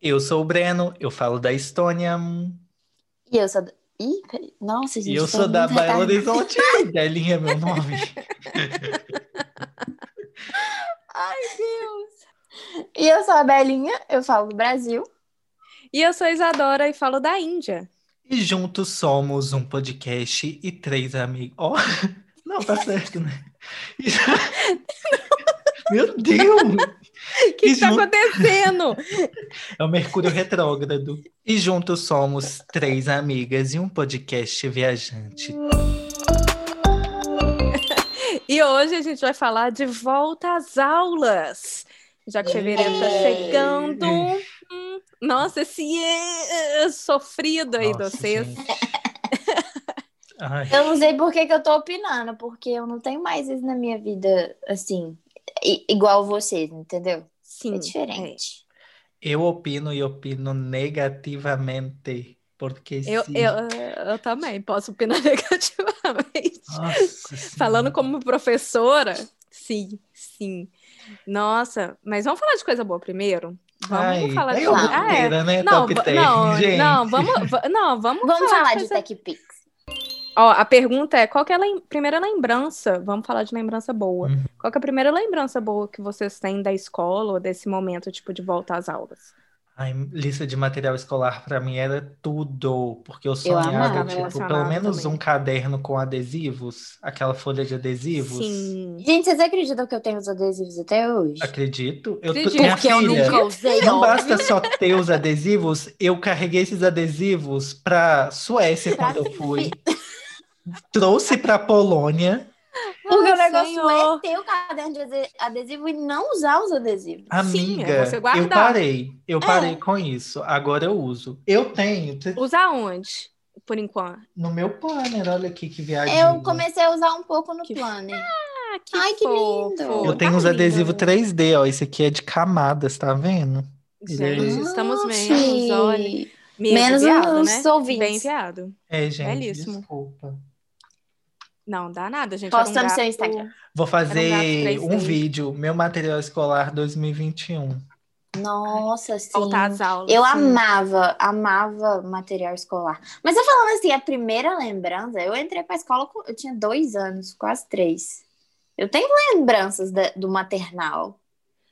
Eu sou o Breno, eu falo da Estônia. E eu sou. Da... Ih. Nossa, gente. E eu sou da Belo. Horizonte. Belinha é meu nome. Ai, Deus. E eu sou a Belinha, eu falo do Brasil. E eu sou a Isadora e falo da Índia. E juntos somos um podcast e três amigos. Ó, não, tá certo, né? Meu Deus! O que, E tá junto- acontecendo? É o Mercúrio Retrógrado. E juntos somos três amigas e um podcast viajante. E hoje a gente vai falar de volta às aulas. Já que fevereiro tá chegando. Hum, Nossa, esse é sofrido aí de Nossa, vocês. gente. Ai, Eu não sei por que, que eu tô opinando, porque eu não tenho mais isso na minha vida, assim, igual vocês, entendeu? Sim. É diferente. eu opino e opino negativamente. Porque Eu, se... eu, eu também posso opinar negativamente. Nossa. Falando como professora, sim, sim. Nossa, mas vamos falar de coisa boa primeiro? Vamos Ai, falar é de Claro. Ah, é. né? Não, Top va- 10, não, gente. não, vamos, va- não, vamos, Vamos falar de coisa- TechPix. Ó, a pergunta é, qual que é a lem- primeira lembrança? Vamos falar de lembrança boa. Uhum. Qual que é a primeira lembrança boa que vocês têm da escola ou desse momento, tipo, de volta às aulas? Ai, lista de material escolar pra mim era tudo, porque eu sonhava, amava, tipo, pelo menos também. um caderno com adesivos, aquela folha de adesivos. Sim. Gente, vocês acreditam que eu tenho os adesivos até hoje? Acredito. Eu, Acredito. minha Porque eu filha, nunca usei. não óbvio. basta só ter os adesivos, eu carreguei esses adesivos pra Suécia quando eu fui. Trouxe pra Polônia. Porque o negócio Senhor. é ter o caderno de ade- adesivo e não usar os adesivos. Amiga, é você eu parei. Eu parei É. com isso. Agora eu uso. Eu tenho. Usar onde, por enquanto? No meu planner, olha aqui que viagem. Eu comecei a usar um pouco no Que- planner. Ah, que Ai, que fofo. lindo. Eu tenho Tá uns lindo. adesivos 3D, ó. Esse aqui é de camadas, tá vendo? Gente, estamos Nossa, menos, olha. Menos enviado, os né? ouvintes. Bem enviado. É, gente, Belíssimo. desculpa. Não, dá nada, gente. Posta Era um no seu Instagram. Vou fazer um um 3D. vídeo, meu material escolar 2021. Nossa, sim. Voltar às aulas. Eu sim. amava, amava material escolar. Mas eu falando assim, a primeira lembrança, eu entrei pra escola, com- eu tinha dois anos, quase três. Eu tenho lembranças da- do maternal,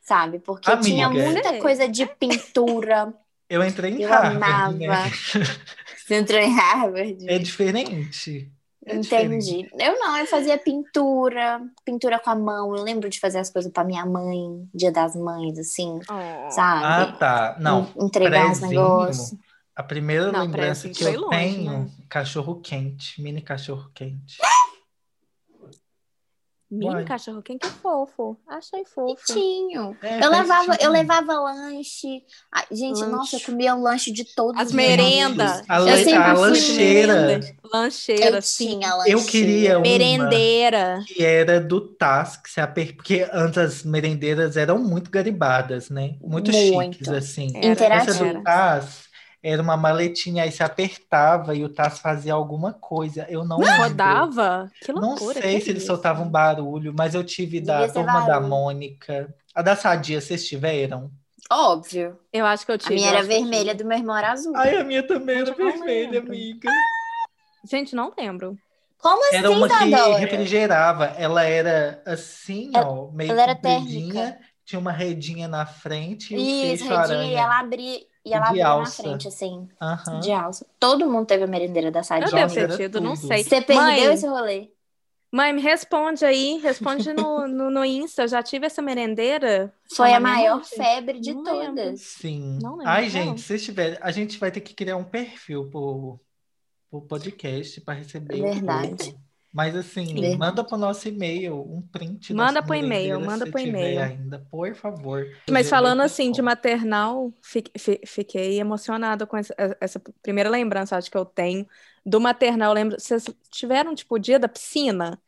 sabe? Porque Amiga. tinha muita Sei. coisa de pintura. Eu entrei em Eu Harvard, né? amava. Você entrou em Harvard? É diferente. É Entendi. Eu não, eu fazia pintura, pintura com a mão. Eu lembro de fazer as coisas pra minha mãe, dia das mães, assim, Oh. sabe? Ah, tá. Não, En- Entregar prezinho. negócios. a primeira Não, lembrança que eu longe, tenho, né? cachorro quente, mini cachorro quente. Mini Uai. cachorro, quem que é fofo? Achei fofo. Bonitinho. É, Eu levava, eu levava lanche. Ai, gente, Lanche. nossa, eu comia o lanche de todos As os merendas. A, Eu sempre a lancheira merenda. Lancheira, Eu sim. tinha lanche. Eu queria uma Merendeira. que era do TAS, que se aper... porque antes as merendeiras eram muito garibadas, né? Muito, Muito. chiques, assim. Era. Essa do TAS era uma maletinha, aí se apertava e o TAS fazia alguma coisa. Eu não lembro. Rodava? Que Não loucura. sei que se ele isso? soltava um barulho, mas eu tive da Devia turma da. Mônica. A da Sadia, vocês tiveram? Óbvio. Eu acho que eu A tive. minha eu era vermelha, do meu irmão era azul. Ai, a minha também era não vermelha, lembro. amiga. Gente, não lembro. Como assim, Era uma que Isadora? refrigerava. Ela era assim, ó, meio ela era térmica. Tinha uma redinha na frente e o Isso, fecho redinha, aranha. e ela abria, e ela De na frente, assim, Aham. de alça. Todo mundo teve a merendeira da Eu Sadinha. devo Nossa, ter era tido, não sei. Você perdeu Mãe, esse rolê? mãe, me responde aí. Responde no, no, no Insta. Eu já tive essa merendeira? Foi a maior mente? febre de Não lembro. todas. Sim. Não lembro, Ai, não. gente, se tiver, a gente vai ter que criar um perfil pro, pro podcast para receber o Verdade. Mas assim, Verdade. manda pro nosso e-mail um print Manda das pro e-mail, manda pro tiver e-mail. ainda, por favor. Mas falando assim de maternal, fi- fi- fiquei emocionada com essa, essa primeira lembrança, acho que eu tenho do maternal. Eu Lembro, vocês tiveram tipo o dia da piscina?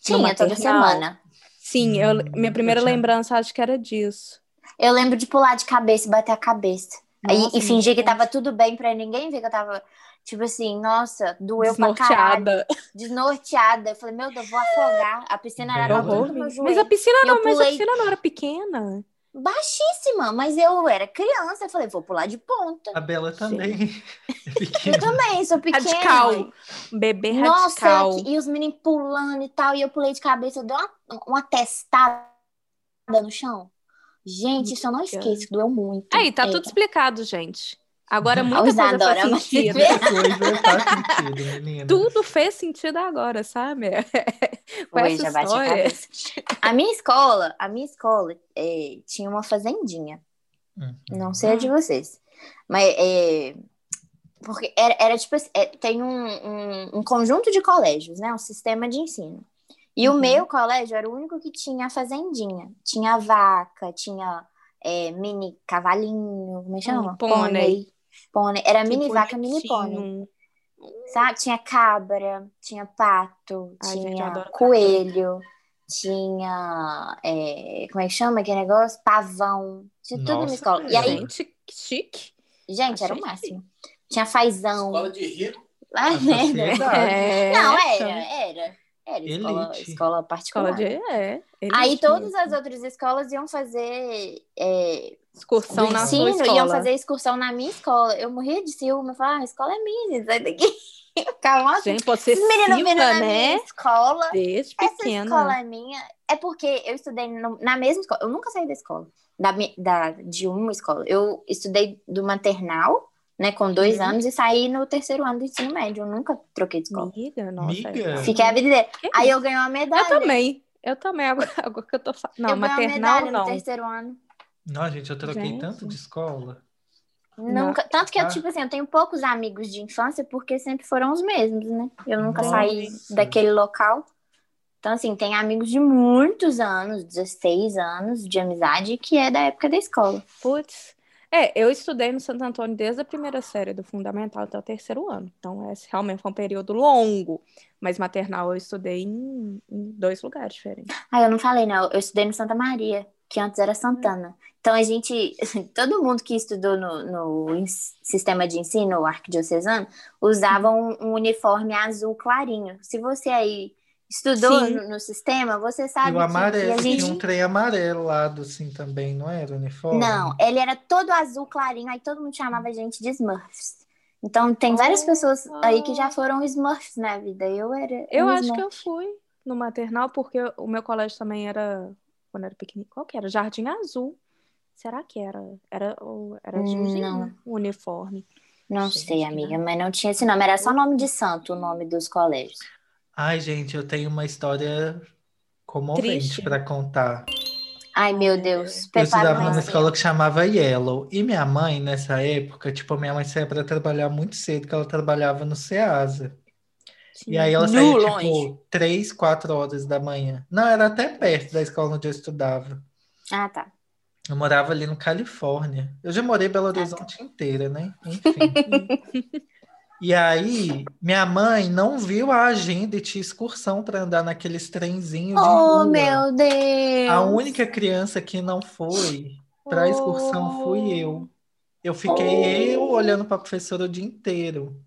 Tinha toda maternal? semana. Sim, eu, Hum, minha primeira lembrança acho que era disso. Eu lembro de pular de cabeça e bater a cabeça. Nossa, e fingir que tava tudo bem pra ninguém ver que eu tava, tipo assim, nossa, doeu pra caralho. Desnorteada. Desnorteada. Eu falei, meu Deus, eu vou afogar. A piscina era Bem na altura do Mas a piscina E não, mas a pulei- piscina não era pequena. baixíssima, mas eu era criança, eu falei, vou pular de ponta. A Bela também. É Eu também, sou pequena. Radical. mãe. Bebê Nossa, radical. e os meninos pulando e tal, e eu pulei de cabeça, eu dei uma, uma testada no chão. Gente, isso eu não esqueço, doeu muito. Aí, tá É. tudo explicado, gente. Agora A muita coisa Isadora, faz sentido. Coisa faz sentido. Tudo fez sentido agora, sabe? Com essa já bati a cabeça. A minha escola, a minha escola é, tinha uma fazendinha. Uhum. Não sei a de vocês. Mas é, porque era, era tipo assim, é, tem um, um, um conjunto de colégios, né? Um sistema de ensino. E Uhum. o meu colégio era o único que tinha fazendinha. Tinha vaca, tinha é, mini cavalinho, como é que chama? Pônei. Pônei. Era Que mini vaca, mini pônei. bonitinho. Sabe? Tinha cabra, tinha pato, Ai, gente, tinha adoro coelho, tinha. é, como é que chama aquele negócio? Pavão. Tinha tudo na Nossa, escola. E aí, Gente, que chique. gente, era o achei máximo. Tinha fazão. Escola de rico. Ah, merda. sociedade. É, Não, era, era. Era escola, Elite. escola particular. Escola de. É, Aí todas mesmo. as outras escolas iam fazer é, Excursão do na sua ensino, escola. iam fazer excursão na minha escola. Eu morria de ciúme, eu falava, ah, a escola é minha, sai daqui. Eu ficava, nossa, Gente, esses meninos vindo possessiva, na minha né? escola. Desde Essa pequena. escola é minha. É porque eu estudei no- na mesma escola. Eu nunca saí da escola. Da, da- de uma escola. Eu estudei do maternal, né, com dois Uhum. anos, e saí no terceiro ano do ensino médio. Eu nunca troquei de escola. Amiga, nossa. Miga. é- Fiquei a vida inteira. Aí eu ganhei uma medalha. Eu também. Eu também, agora, agora que eu tô falando. Não, eu maternal medalha não. no terceiro ano. Não, gente, eu troquei Gente. tanto de escola. Nunca, tanto que eu, Ah. tipo assim, eu tenho poucos amigos de infância porque sempre foram os mesmos, né? Eu nunca Nossa. saí daquele local. Então, assim, tem amigos de muitos anos, 16 anos de amizade, que é da época da escola. Putz. É, eu estudei no Santo Antônio desde a primeira série do fundamental até o terceiro ano. Então, esse realmente foi um período longo. Mas maternal eu estudei em, em dois lugares diferentes. Ah, eu não falei, não. Eu estudei no Santa Maria, que antes era Santana. Então, a gente, todo mundo que estudou no, no sistema de ensino arquidiocesano usava um, um uniforme azul clarinho. Se você aí estudou Sim. no, no sistema, você E sabe o que- que, amarelo, a gente... tinha um trem amarelo lá, assim, também, não era o uniforme? Não, ele era todo azul clarinho, aí todo mundo chamava a gente de Smurfs. Então, tem várias Oh. pessoas aí que já foram Smurfs na vida. Eu era. Eu uma acho que Smurf. eu fui no maternal, porque o meu colégio também era, quando era pequenininho, qual que era? Jardim Azul. Será que era? Era, o- era Hum, azulzinho o uniforme. Não Gente, sei, amiga, mas não tinha esse nome. Era só nome de santo, o nome dos colégios. Ai, gente, eu tenho uma história comovente para contar. Ai, meu Deus. Eu Prepara estudava o numa escola que chamava Yellow. E minha mãe, nessa época, tipo, minha mãe saía para trabalhar muito cedo, que ela trabalhava no Ceasa. E aí ela saía, longe. tipo, três, quatro horas da manhã. Não, era até perto da escola onde eu estudava. Ah, tá. Eu morava ali no Califórnia. Eu já morei Belo Horizonte inteira, né? Enfim. E aí, minha mãe não viu a agenda e tinha excursão para andar naqueles trenzinhos de Oh, rua. meu Deus. A única criança que não foi para a excursão fui eu. Eu fiquei eu olhando para a professora o dia inteiro.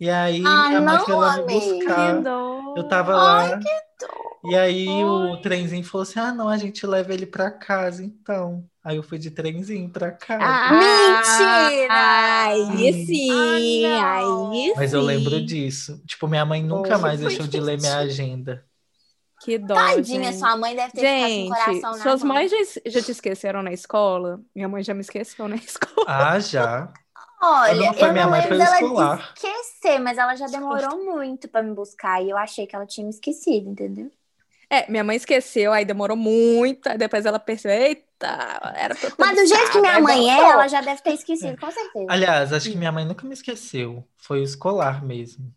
E aí, Ah, minha mãe foi lá me buscar. Eu tava lá. E aí o trenzinho falou assim: ah, não, a gente leva ele pra casa, então. Aí eu fui de trenzinho pra casa. Mentira! Aí sim, Ah, não. aí Mas eu lembro disso. Tipo, minha mãe nunca Hoje mais deixou de ler minha agenda. Que dó, Tadinha, gente. sua mãe deve ter Gente, ficado com o coração na suas mães já, já te esqueceram na escola? Minha mãe já me esqueceu na escola. Ah, já. Olha, Não foi eu minha não mãe, lembro dela escolar. esquecer, mas ela já demorou muito pra me buscar e eu achei que ela tinha me esquecido, entendeu? É, minha mãe esqueceu, aí demorou muito, aí depois ela percebeu, eita, era pra Mas do jeito que minha aí mãe é, ela já deve ter esquecido, com certeza. Aliás, acho que minha mãe nunca me esqueceu. Foi o escolar mesmo.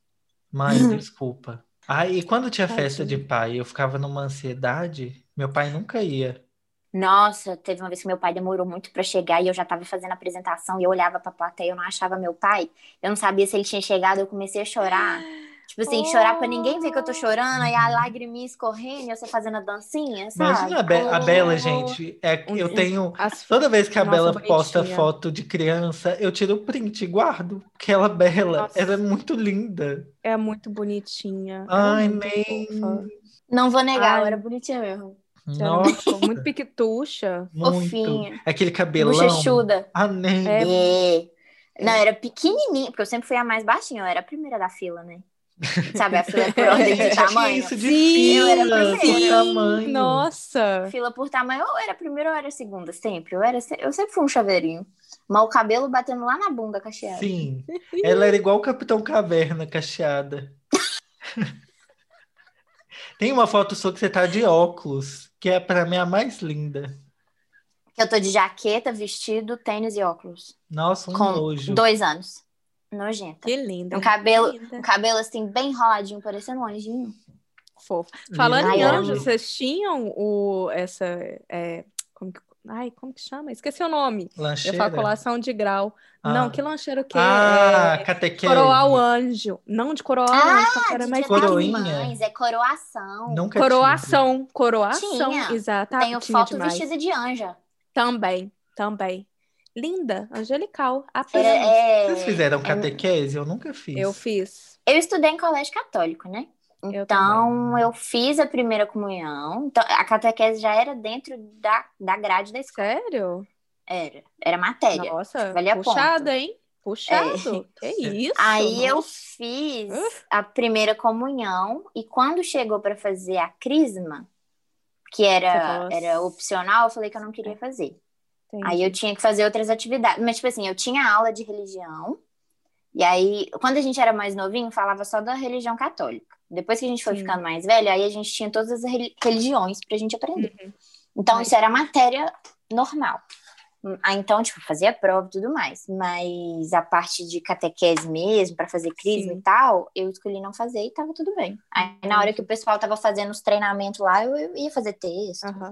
Mãe, desculpa. Ah, e quando tinha festa de pai, eu ficava numa ansiedade, meu pai nunca ia. Nossa, teve uma vez que meu pai demorou muito pra chegar e eu já tava fazendo a apresentação e eu olhava pra plateia, eu não achava meu pai. Eu não sabia se ele tinha chegado, eu comecei a chorar. Tipo assim, chorar pra ninguém ver que eu tô chorando, aí a lagriminha escorrendo, e você fazendo a dancinha, sabe? Imagina a, Be- a Bela, Oh. gente. É, eu tenho. As- Toda vez que a Nossa, Bela bonitinha. posta foto de criança, eu tiro o print e guardo. Porque ela, Bela, Nossa. ela é muito linda. É muito bonitinha. é Ai, muito nem. Não vou negar, Ai. eu era bonitinha mesmo. Nossa, muito piquetucha. Fofinha. Aquele cabelão. Bochechuda. Ah, nem. É. É. Não, eu era pequenininha, porque eu sempre fui a mais baixinha, eu era a primeira da fila, né? Sabe, a fila é por ordem de tamanho. Isso de Sim, fila, por tamanho. Nossa. Fila por tamanho, ou era a primeira ou era a segunda, sempre. Eu, era, se- eu sempre fui um chaveirinho. Mas o cabelo batendo lá na bunda, cacheado. Sim. Ela era igual o Capitão Caverna, cacheada. Tem uma foto sua que você tá de óculos, que é pra mim a mais linda. Eu tô de jaqueta, vestido, tênis e óculos. Nossa, um com nojo. dois anos. Nojenta. Que linda. Um cabelo, Linda. um cabelo assim, bem enroladinho, parecendo um anjinho. Fofo. Falando Ai, em eu anjo, vocês tinham o, essa. é, como que, ai, como que chama? Esqueci o nome. Eu Lancheira? falo colação de grau. Ah. Não, que lancheira o quê? Ah, É, catequese. coroar o anjo. Não de coroar o anjo, que era mais Coroinha. Mães, é coroação. Nunca Coroação. Coroação, Tinha. exato. Tenho tinha foto demais. vestida de anja. Também, também. Linda, angelical, Era, apenas. é, Vocês fizeram é- catequese? Eu nunca fiz. Eu fiz. Eu estudei em colégio católico, né? Eu Então, eu, fiz a primeira comunhão. Então, a catequese já era dentro da, da grade da escola. Sério? Era. Era matéria. Nossa, valia puxada, hein? Puxado. Que isso? Aí eu nossa. fiz Uf. a primeira comunhão e quando chegou para fazer a crisma, que era, era opcional, eu falei que eu não queria fazer. Entendi. Aí eu tinha que fazer outras atividades. Mas, tipo assim, eu tinha aula de religião. E aí, quando a gente era mais novinho, falava só da religião católica. Depois que a gente foi Sim. ficando mais velho, aí a gente tinha todas as reli- religiões pra gente aprender. Uhum. Então, isso era matéria normal. Ah, então, tipo, fazia prova e tudo mais. Mas a parte de catequese mesmo, pra fazer crisma Sim. e tal, eu escolhi não fazer e tava tudo bem. Aí, na hora que o pessoal tava fazendo os treinamentos lá, eu, eu ia fazer texto. Aham.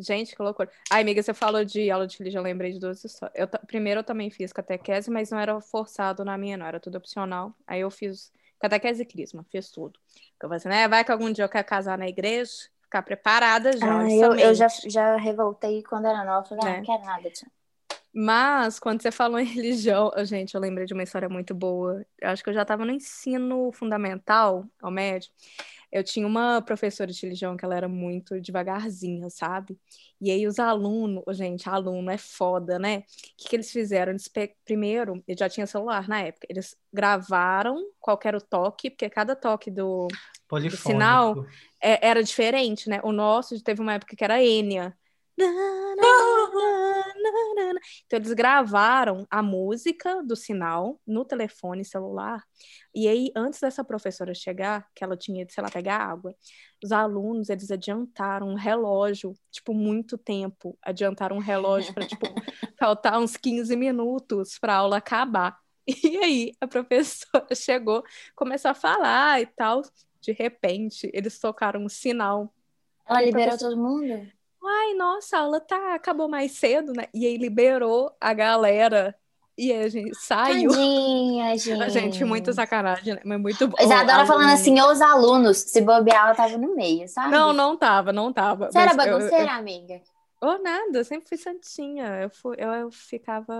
Gente, que loucura. Ai, amiga, você falou de aula de religião, eu lembrei de duas histórias. Eu, primeiro, eu também fiz catequese, mas não era forçado na minha, não, era tudo opcional. Aí eu fiz catequese e crisma, fiz tudo. Eu falei assim, né, vai que algum dia eu quero casar na igreja, ficar preparada já, Ah, eu, eu já, já revoltei quando era nova. Falei, ah, Né? não quero nada disso. Mas, quando você falou em religião, gente, eu lembrei de uma história muito boa. Eu acho que eu já estava no ensino fundamental, ao médio. Eu tinha uma professora de religião que ela era muito devagarzinha, sabe? E aí os alunos, gente, aluno é foda, né? O que, que eles fizeram? Eles pe- Primeiro, eu já tinha celular na época, eles gravaram qual que era o toque, porque cada toque do, Polifônico. sinal. é- era diferente, né? O nosso teve uma época que era Enya. Então eles gravaram a música do sinal no telefone celular. E aí, antes dessa professora chegar, que ela tinha ido, sei lá, pegar água, os alunos, eles adiantaram um relógio, tipo, muito tempo. Adiantaram um relógio para, tipo, faltar uns 15 minutos para a aula acabar. E aí, a professora chegou, começou a falar e tal. De repente, eles tocaram um sinal. Ela liberou todo mundo? Ai, nossa, a aula tá, acabou mais cedo, né? E aí liberou a galera. E aí a gente saiu. Tadinha, gente. A gente, muito sacanagem, né? Mas muito bom. Isadora falando assim, os alunos, se bobear, ela tava no meio, sabe? Não, não tava, não tava. Você era Mas eu- bagunceira, amiga? Eu, oh, nada, eu sempre fui santinha. Eu, fui, eu, eu ficava.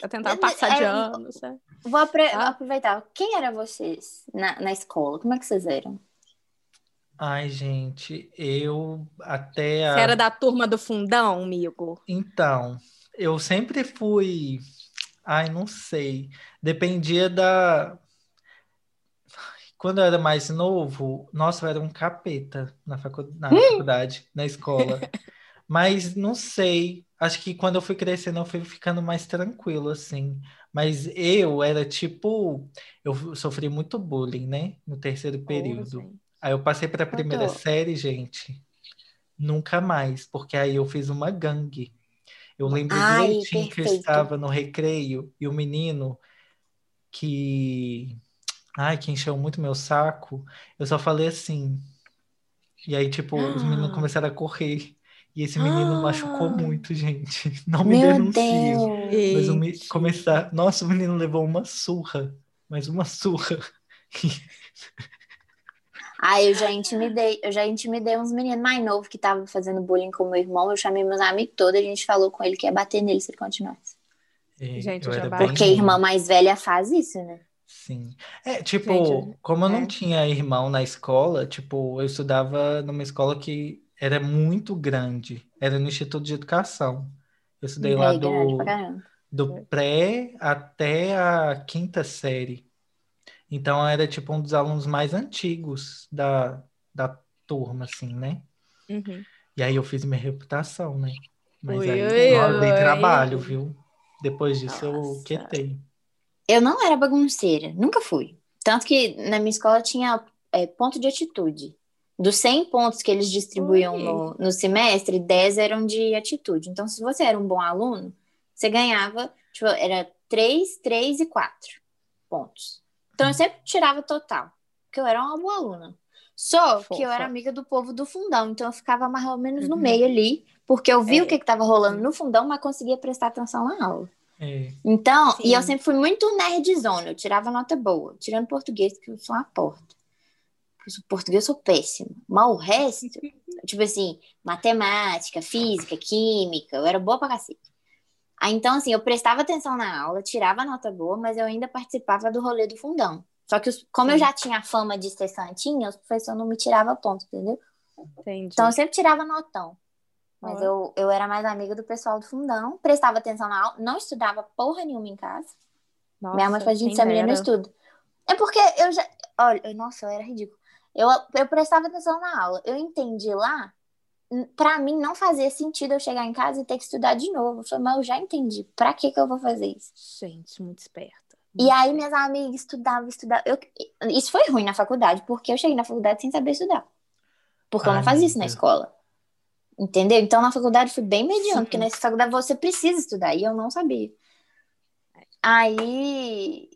Eu tentava passar de é, ano, sabe? Vou, Ah. vou aproveitar. Quem eram vocês na, na escola? Como é que vocês eram? Ai, gente, eu até a... Você era da turma do fundão, amigo? Então, eu sempre fui. Ai, não sei. Dependia da. Quando eu era mais novo, nossa, eu era um capeta na, facu... na faculdade, na escola. Mas não sei. Acho que quando eu fui crescendo, eu fui ficando mais tranquilo, assim. Mas eu era tipo. Eu sofri muito bullying, né? No terceiro período. Gente. Aí eu passei para a primeira série, gente. Nunca mais, porque aí eu fiz uma gangue. Eu lembro Ai, direitinho que eu perfeito. estava no recreio e o menino que. Ai, que encheu muito meu saco, eu só falei assim. E aí, tipo, os meninos Ah. começaram a correr. E esse menino Ah. machucou muito, gente. Não me Meu denunciem. Deus! Mas o me... Começar. Nossa, o menino levou uma surra. Mas uma surra. Ai, eu já intimidei, eu já intimidei uns meninos mais novos que estavam fazendo bullying com meu irmão. Eu chamei meus amigos todos e a gente falou com ele que ia bater nele se ele continuasse. É, Gente, eu já Porque a irmã mais velha faz isso, né? Sim. É, tipo, Gente, como eu não é. tinha irmão na escola, tipo, eu estudava numa escola que era muito grande. Era no Instituto de Educação. Eu estudei lá É pra do, do pré até a quinta série. Então era tipo um dos alunos mais antigos da, da turma, assim, né? Uhum. E aí eu fiz minha reputação, né? Mas Ui, aí ui, eu dei trabalho, viu? Depois disso eu Nossa. quetei. Eu não era bagunceira, nunca fui. Tanto que na minha escola tinha é, ponto de atitude. Dos 100 pontos que eles distribuíam Ui. no, no semestre, 10 eram de atitude. Então, se você era um bom aluno, você ganhava, tipo, era 3, 3 e 4 pontos. Então, eu sempre tirava total, porque eu era uma boa aluna. Só que eu Fofa. era amiga do povo do fundão, então eu ficava mais ou menos no Uhum. meio ali, porque eu vi É. o que estava rolando no fundão, mas conseguia prestar atenção na aula. É. Então, e eu Sim. sempre fui muito nerdzona, eu tirava nota boa, tirando português, que eu sou uma porta. O português eu sou péssima. Mas o resto, tipo assim, matemática, física, química, eu era boa pra cacete. Aí, então, assim, eu prestava atenção na aula, tirava nota boa, mas eu ainda participava do rolê do fundão. Só que, os- como eu Sim. já tinha a fama de ser santinha, os professores não me tiravam ponto, entendeu? Entendi. Então, eu sempre tirava notão. Mas Ó. eu, eu era mais amiga do pessoal do fundão, prestava atenção na aula, não estudava porra nenhuma em casa. Nossa, Minha mãe faz gente essa menina não dera. estuda. É porque eu já. Olha, eu- nossa, eu era ridículo. Eu, eu prestava atenção na aula. Eu entendi lá. Pra mim, não fazia sentido eu chegar em casa e ter que estudar de novo. Eu falei, mas eu já entendi. Pra que, que eu vou fazer isso? Gente, muito esperta. E aí, minhas amigas estudavam, estudavam. Eu, isso foi ruim na faculdade, porque eu cheguei na faculdade sem saber estudar. Porque eu não Ai, fazia isso na escola. Entendeu? Então, na faculdade, fui bem mediano, Sim. porque na faculdade você precisa estudar, e eu não sabia. Aí.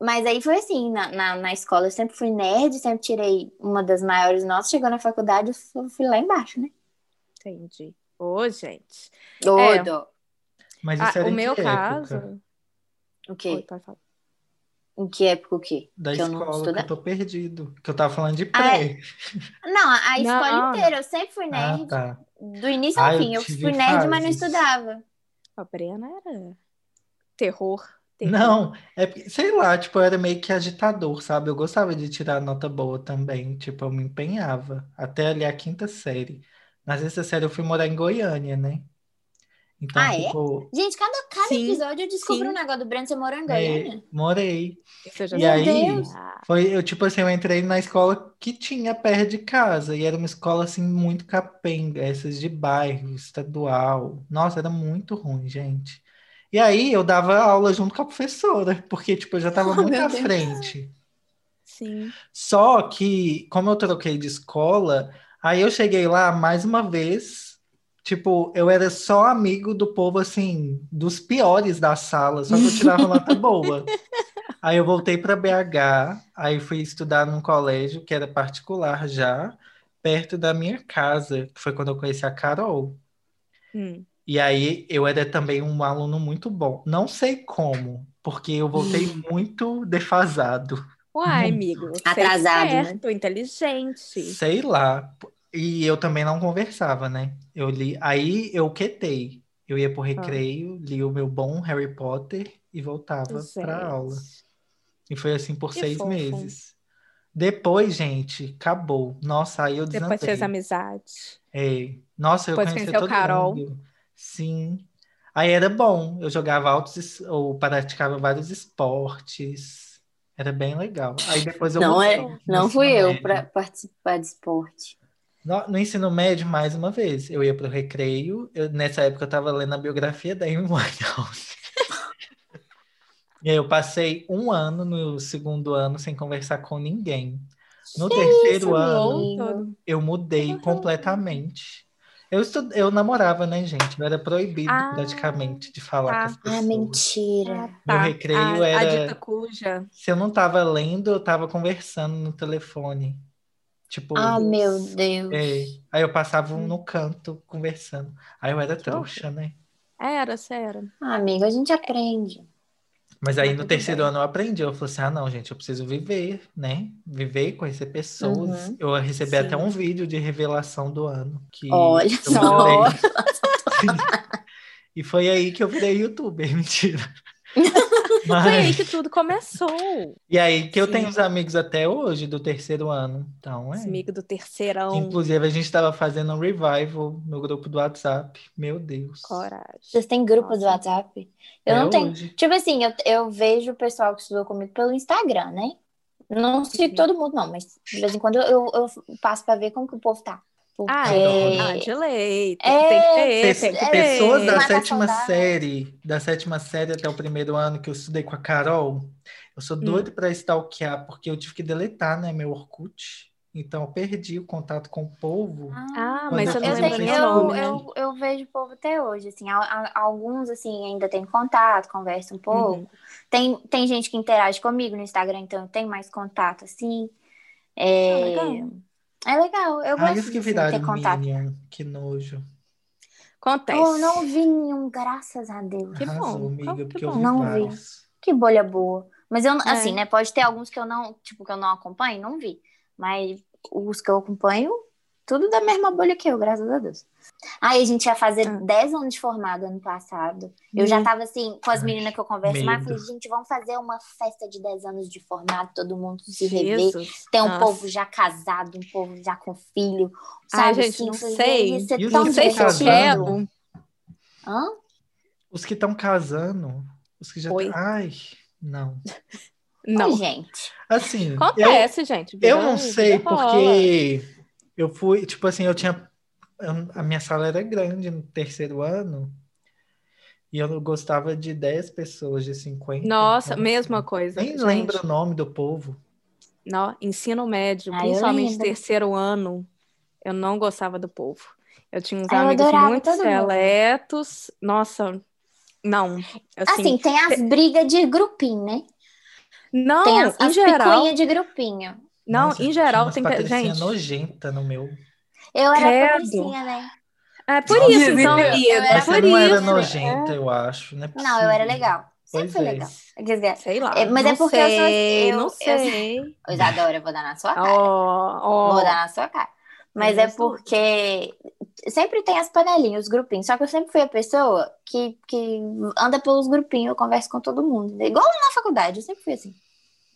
Mas aí foi assim, na, na, na escola eu sempre fui nerd, sempre tirei uma das maiores notas. Chegou na faculdade, eu fui lá embaixo, né? Entendi. Ô, gente. Doido. Mas Ah, isso era o em meu que caso. época? O Oi, quê? pode falar. Em que época o quê? Da que eu não escola, que estudava? eu tô perdido. Que eu tava falando de Ah, pré. Não, a a escola Não. inteira, eu sempre fui Ah, nerd. tá. Do início ao Ah, eu fim. Eu tive fui nerd, mas não fases. estudava. A Brena era terror. terror. Não, é porque, sei lá, tipo, eu era meio que agitador, sabe? Eu gostava de tirar nota boa também, tipo, eu me empenhava, até ali a quinta série. Na sexta série eu fui morar em Goiânia, né? Então, Ah, é? tipo, Gente, cada, cada Sim, episódio eu descubro sim. um negócio do Breno, você morou em é, Goiânia? morei. Eu já E Meu aí, Deus. Foi, eu, tipo assim, eu entrei na escola que tinha perto de casa, e era uma escola, assim, muito capenga, essas de bairro, estadual. Nossa, era muito ruim, gente. E aí, eu dava aula junto com a professora, porque, tipo, eu já tava Oh, muito à Deus. frente. Sim. Só que, como eu troquei de escola, aí eu cheguei lá mais uma vez, tipo, eu era só amigo do povo, assim, dos piores da sala, só que eu tirava nota boa. Aí eu voltei para BH, aí fui estudar num colégio que era particular já, perto da minha casa, que foi quando eu conheci a Carol. Hum. E aí eu era também um aluno muito bom. Não sei como, porque eu voltei muito defasado. Uai, Muito. amigo. é Atrasado, né? esperto, inteligente. Sei lá. E eu também não conversava, né? Eu li, aí eu quetei. Eu ia pro recreio, li o meu bom Harry Potter e voltava pra Gente. aula. E foi assim por Que seis fofo. meses. Depois, gente, acabou. Nossa, aí eu Depois fez desandei. amizade. É. Nossa, eu Depois conheci todo Carol. mundo. Sim. Aí era bom. Eu jogava altos, ou praticava vários esportes. Era bem legal. Aí depois eu Não, é, não fui eu para participar de esporte. No, no ensino médio, mais uma vez, eu ia pro recreio. Eu- nessa época eu tava lendo a biografia da Amy Winehouse. E aí eu passei um ano no segundo ano sem conversar com ninguém. No terceiro isso, ano, amigo? eu mudei completamente. Eu, estu... eu namorava, né, gente? Eu era proibido Ah, praticamente de falar tá. com as Ah, pessoas. mentira. Meu Tá. recreio a, era- A dita cuja. Se eu não tava lendo, eu tava conversando no telefone. Tipo, Ah, meu Deus. é. Aí eu passava um no canto conversando. Aí eu era trouxa, né? Era, sério. Ah, amigo, a gente aprende. Mas aí no terceiro ano eu aprendi. Eu falei assim: ah, não, gente, eu preciso viver, né? Viver, conhecer pessoas. Uhum. Eu recebi Sim. até um vídeo de revelação do ano. Que Olha só. E foi aí que eu virei youtuber, mentira. Mas- Foi aí que tudo começou. E aí que eu Sim. tenho os amigos até hoje do terceiro ano. Então, é. Amigo do terceirão. Inclusive, a gente estava fazendo um revival no grupo do WhatsApp. Meu Deus. Coragem. Vocês têm grupo do Nossa. WhatsApp? Eu É não tenho. hoje. Tipo assim, eu, eu vejo o pessoal que estudou comigo pelo Instagram, né? Não sigo todo mundo, não, mas de vez em quando eu, eu passo pra ver como que o povo tá. Porque... Ah, é. ah, de lei. Tem, É, tem que ter, Pes- tem que ter. pessoas da sétima série, da sétima série até o primeiro ano que eu estudei com a Carol, eu sou Hum. doido para stalkear, porque eu tive que deletar, né, meu Orkut. Então eu perdi o contato com o povo. Ah, Quando mas eu eu não Eu, né? eu, eu vejo o povo até hoje, assim, a- a- alguns, assim, ainda tem contato, conversa um pouco. Uhum. Tem, tem gente que interage comigo no Instagram, então eu tenho mais contato, assim. É, Ah, legal. É legal, eu gosto os que de ter contato. Minion, que nojo. Acontece. Oh, não vi nenhum, graças a Deus. Que Arrasou, bom, amiga, que porque bom. eu vi Não vi. vários. Que bolha boa. Mas eu, assim, É. né, pode ter alguns que eu não, tipo, que eu não acompanho, não vi. Mas os que eu acompanho, tudo da mesma bolha que eu, graças a Deus. Aí a gente ia fazer Ah. 10 anos de formado ano passado. Eu já tava assim, com as meninas que eu converso mais, medo. falei, gente, vamos fazer uma festa de 10 anos de formado, todo mundo se rever. Tem um Nossa. povo já casado, um povo já com filho. Sabe, Ai, gente, assim, não eu sei. "Ia ser E os tão sei se eu casando? Hã? Os que estão casando, os que já Oi. Ai, não. Não. Ai, gente. Assim, eu, Acontece, gente. eu não sei vida rola. Eu fui, tipo assim, eu tinha. eu- a minha sala era grande no terceiro ano e eu gostava de 10 pessoas, de 50. Nossa, então, mesma coisa. Nem gente. lembro o nome do povo. Não, ensino médio, Ah, principalmente terceiro ano, eu não gostava do povo. Eu tinha uns Ah, eu amigos adorava muito todo mundo. seletos. Nossa, não. Assim, Assim, tem as brigas de grupinho, né? não, Tem as, em as geral, picuinhas de grupinho. Não, Nossa, em geral tem patricinha gente. nojenta no meu. Eu era Credo. patricinha, né? É por Nossa, isso, então, Eu é era Mas você por não era isso. nojenta, eu acho. Não, é Não, eu era legal. Sempre Pois fui é. legal. Quer dizer, Sei lá. É, mas é porque eu sou- sei, eu- não eu- sei. Isadora, eu vou dar na sua cara. Ó, ó. Vou dar na sua cara. Mas Eu é porque sempre tem as panelinhas, os grupinhos. Só que eu sempre fui a pessoa que, que anda pelos grupinhos, eu converso com todo mundo. Igual na faculdade, eu sempre fui assim.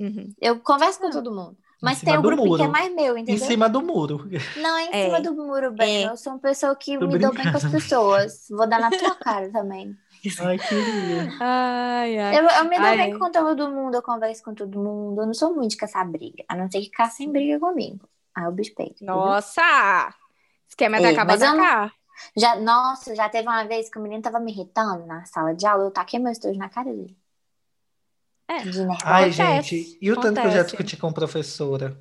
Uhum. Eu converso com Ah. todo mundo. Em Mas tem um do grupinho que é muro. mais meu, Em entendeu? cima do muro. Não, é em É. cima do muro, bem. É. Eu sou uma pessoa que Tô me dou bem com as brincando. pessoas. Vou dar na tua cara também. Ai, queria. Ai, ai. Eu, eu me dou Ai. bem com todo mundo, eu converso com todo mundo. Eu não sou muito de caçar briga. A não ser que caçem briga comigo. Aí o bicho pega. entendeu? Nossa! Me É, eu não- atacar? Já, nossa, já teve uma vez que o menino tava me irritando na sala de aula, eu taquei meu estojo na cara dele. É. Ai, gente, e o tanto que eu já discuti com professora?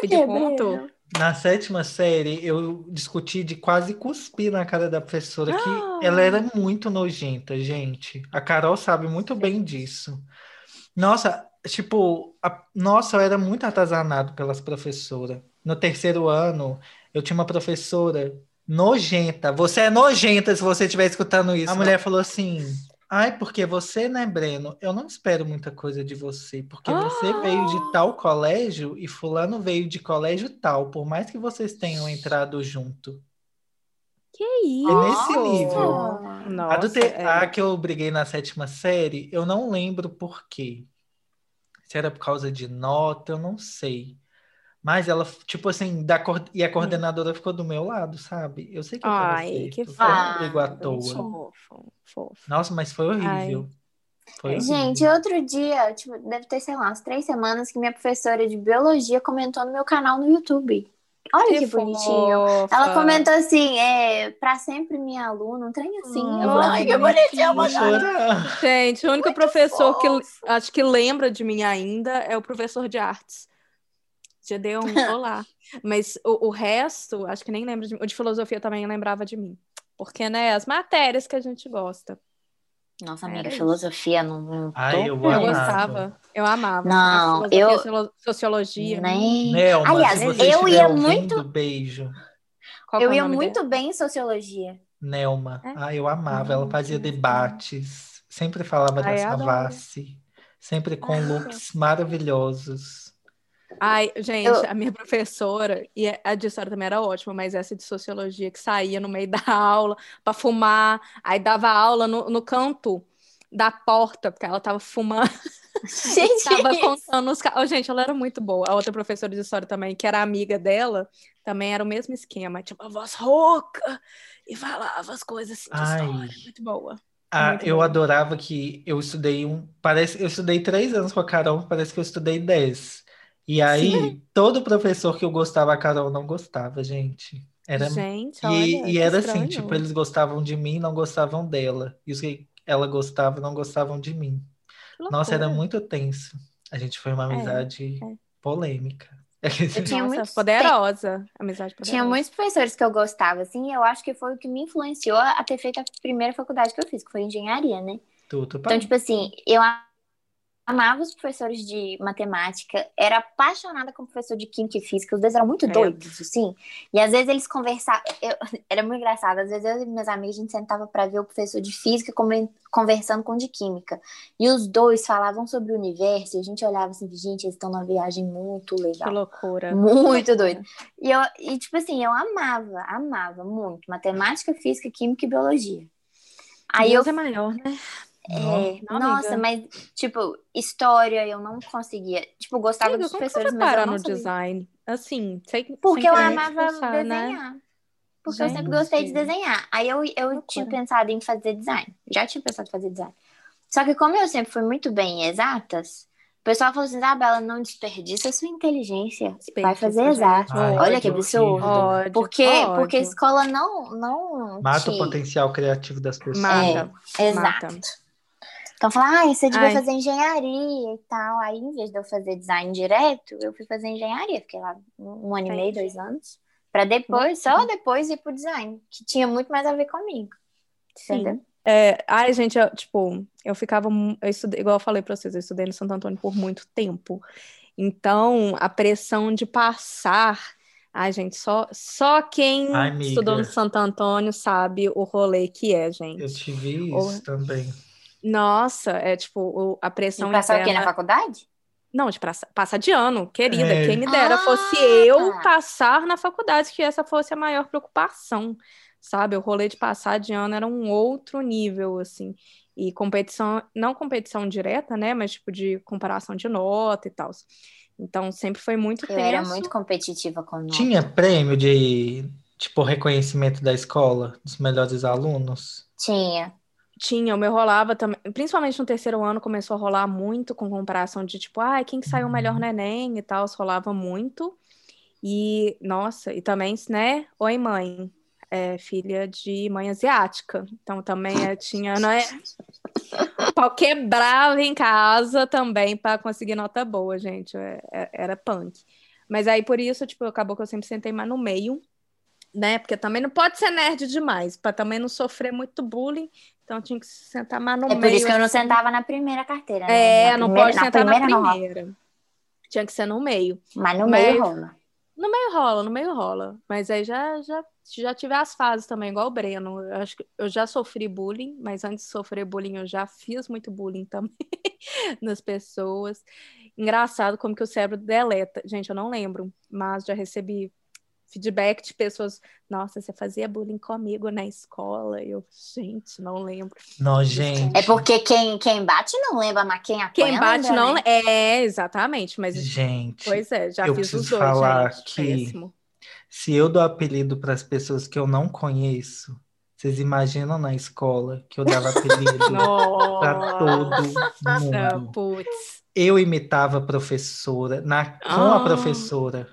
Pedir quê, ponto? Na sétima série, eu discuti de quase cuspir na cara da professora, que Ah. ela era muito nojenta, gente. A Carol sabe muito bem disso. Nossa, tipo, a- nossa, eu era muito atazanado pelas professoras. No terceiro ano, eu tinha uma professora nojenta. Você é nojenta se você estiver escutando isso. A mulher falou assim: Ai, porque você, né, Breno? Eu não espero muita coisa de você, porque você Ah. veio de tal colégio e fulano veio de colégio tal, por mais que vocês tenham entrado junto. Que isso? É nesse nível. Nossa, A, do te- é. a que eu briguei na sétima série, eu não lembro por quê. Se era por causa de nota, eu não sei. Mas ela, tipo assim, da e a coordenadora ficou do meu lado, sabe? Eu sei que eu tava Ai, certo. que fofo. à toa. Fofo, fofo. Nossa, mas foi horrível. Foi horrível. Gente, outro dia, tipo, deve ter, sei lá, umas três semanas que minha professora de biologia comentou no meu canal no YouTube. Olha que, bonitinho. fofa. Ela comentou assim, é, pra sempre minha aluna, um trem assim. eu falei, ai, que bonitinho. Gente, o único professor que fofo. acho que lembra de mim ainda é o professor de artes. Já deu um olá. Mas o, o resto, acho que nem lembra de mim. O de filosofia também lembrava de mim. Porque, né, as matérias que a gente gosta. Nossa, amiga, isso. filosofia não, não Ai, tô eu Eu amava. gostava. Eu amava. Não, eu- sociologia. nem. Nelma, Aliás, eu ia muito- beijo. Qual é Eu o ia muito dela? bem em sociologia. Nelma. É? Ah, eu amava. Ela fazia Hum, debates, sempre falava da Ai, adoro. Savassi, sempre com looks maravilhosos. Ai, gente, Eu- a minha professora, e a de história também era ótima, mas essa de sociologia que saía no meio da aula para fumar, aí dava aula no, no canto da porta, porque ela tava fumando. Gente, tava contando os casos. gente, ela era muito boa. A outra professora de história também, que era amiga dela, também era o mesmo esquema. Tipo, a voz rouca e falava as coisas assim de Ai. história. Muito boa. Ah, Muito eu adorava que eu estudei um. Parece, eu estudei três anos com a Carol, parece que eu estudei dez. E aí, todo professor que eu gostava, a Carol não gostava, gente. Era, Gente, e, olha, e que era assim, tipo, eles gostavam de mim, não gostavam dela. E os que ela gostava, não gostavam de mim. Nossa, era muito tenso. A gente foi uma amizade é. polêmica. Eu tinha Nossa, muitos- poderosa. Amizade poderosa. Tinha muitos professores que eu gostava, assim, e eu acho que foi o que me influenciou a ter feito a primeira faculdade que eu fiz, que foi engenharia, né? Tudo Então, tipo assim, eu amava os professores de matemática, era apaixonada com o professor de química e física, os dois eram muito Credo. doidos, assim. E às vezes eles conversavam, eu- era muito engraçado, às vezes eu e meus amigos a gente sentava para ver o professor de física conversando com o de química. E os dois falavam sobre o universo, e a gente olhava assim, gente, eles estão numa viagem muito Que legal. loucura. Muito doido. E, eu, e, tipo assim, eu amava, amava muito matemática, física, química e biologia. Aí Deus eu é maior, né? É, Não, nossa, amiga. mas, tipo, história eu não conseguia. Tipo, gostava Amiga, professores, foi mas eu não no sabia. design? Assim, sem, Porque sem eu amava forçar, né? desenhar. Porque eu sempre Gente. gostei de desenhar. Aí eu, eu tinha pensado em fazer design. Já tinha pensado em fazer design. Só que como eu sempre fui muito bem em exatas, o pessoal falou assim, Isabela, não desperdiça sua inteligência. Vai Desperdiça, fazer gente. exato. Ai, Olha que absurdo. Ódio, Porque, ódio. porque a escola não, não Mata o te- potencial criativo das pessoas. Mata. Exato. Mata. Então, falar, ah, você devia Ai. fazer engenharia e tal. Aí, em vez de eu fazer design direto, eu fui fazer engenharia. Fiquei lá um, ano e meio, Entendi. dois anos. Pra depois, só depois ir pro design, que tinha muito mais a ver comigo. Entendeu? Sim. É, ai, gente, eu, tipo, eu ficava. Eu estudei, igual eu falei pra vocês, eu estudei no Santo Antônio por muito tempo. Então, a pressão de passar. Ai, gente, só, só quem amiga. estudou no Santo Antônio sabe o rolê que é, gente. Eu tive Ou- isso também. Nossa, é tipo, o- a E pressão passar o quê? interna- Na faculdade? Não, de passar de ano, querida. É. Quem me dera Ah, fosse eu tá. passar na faculdade, que essa fosse a maior preocupação, sabe? O rolê de passar de ano era um outro nível, assim. E competição, não competição direta, né? Mas tipo de comparação de nota e tal. Então sempre foi muito Eu era tenso. muito competitiva com nota. Tinha prêmio de, tipo, reconhecimento da escola, dos melhores alunos? Tinha. Tinha, o meu rolava também, principalmente no terceiro ano começou a rolar muito com comparação de tipo, ai, quem que saiu melhor no Enem e tal, rolava muito. E, nossa, e também, né, oi mãe, é filha de mãe asiática, então também é, tinha, não é, pau quebrava em casa também para conseguir nota boa, gente, é- é- era punk. Mas aí por isso, tipo, acabou que eu sempre sentei mais no meio, né, porque também não pode ser nerd demais, para também não sofrer muito bullying, então tinha que se sentar mais no É por meio. isso que eu não assim. sentava na primeira carteira, né? É, Na não primeira- pode sentar na primeira rola. primeira. Tinha que ser no meio. Mas no Mas- meio rola. No meio rola, no meio rola. Mas aí já, já, já tive as fases também, igual o Breno. Eu acho que eu já sofri bullying, mas antes de sofrer bullying, eu já fiz muito bullying também nas pessoas. Engraçado como que o cérebro deleta. Gente, eu não lembro, mas já recebi feedback de pessoas. Nossa, você fazia bullying comigo na escola? Eu, gente, não lembro. Não, gente. É porque quem, quem bate não lembra, mas quem apanha Quem bate lembra, não. né? É, exatamente. Mas Gente, Pois é, já eu fiz os preciso dois, falar gente. que- Péssimo. se eu dou apelido para as pessoas que eu não conheço, vocês imaginam na escola que eu dava apelido para todo mundo. putz. Eu imitava a professora, na, com Ah. a professora.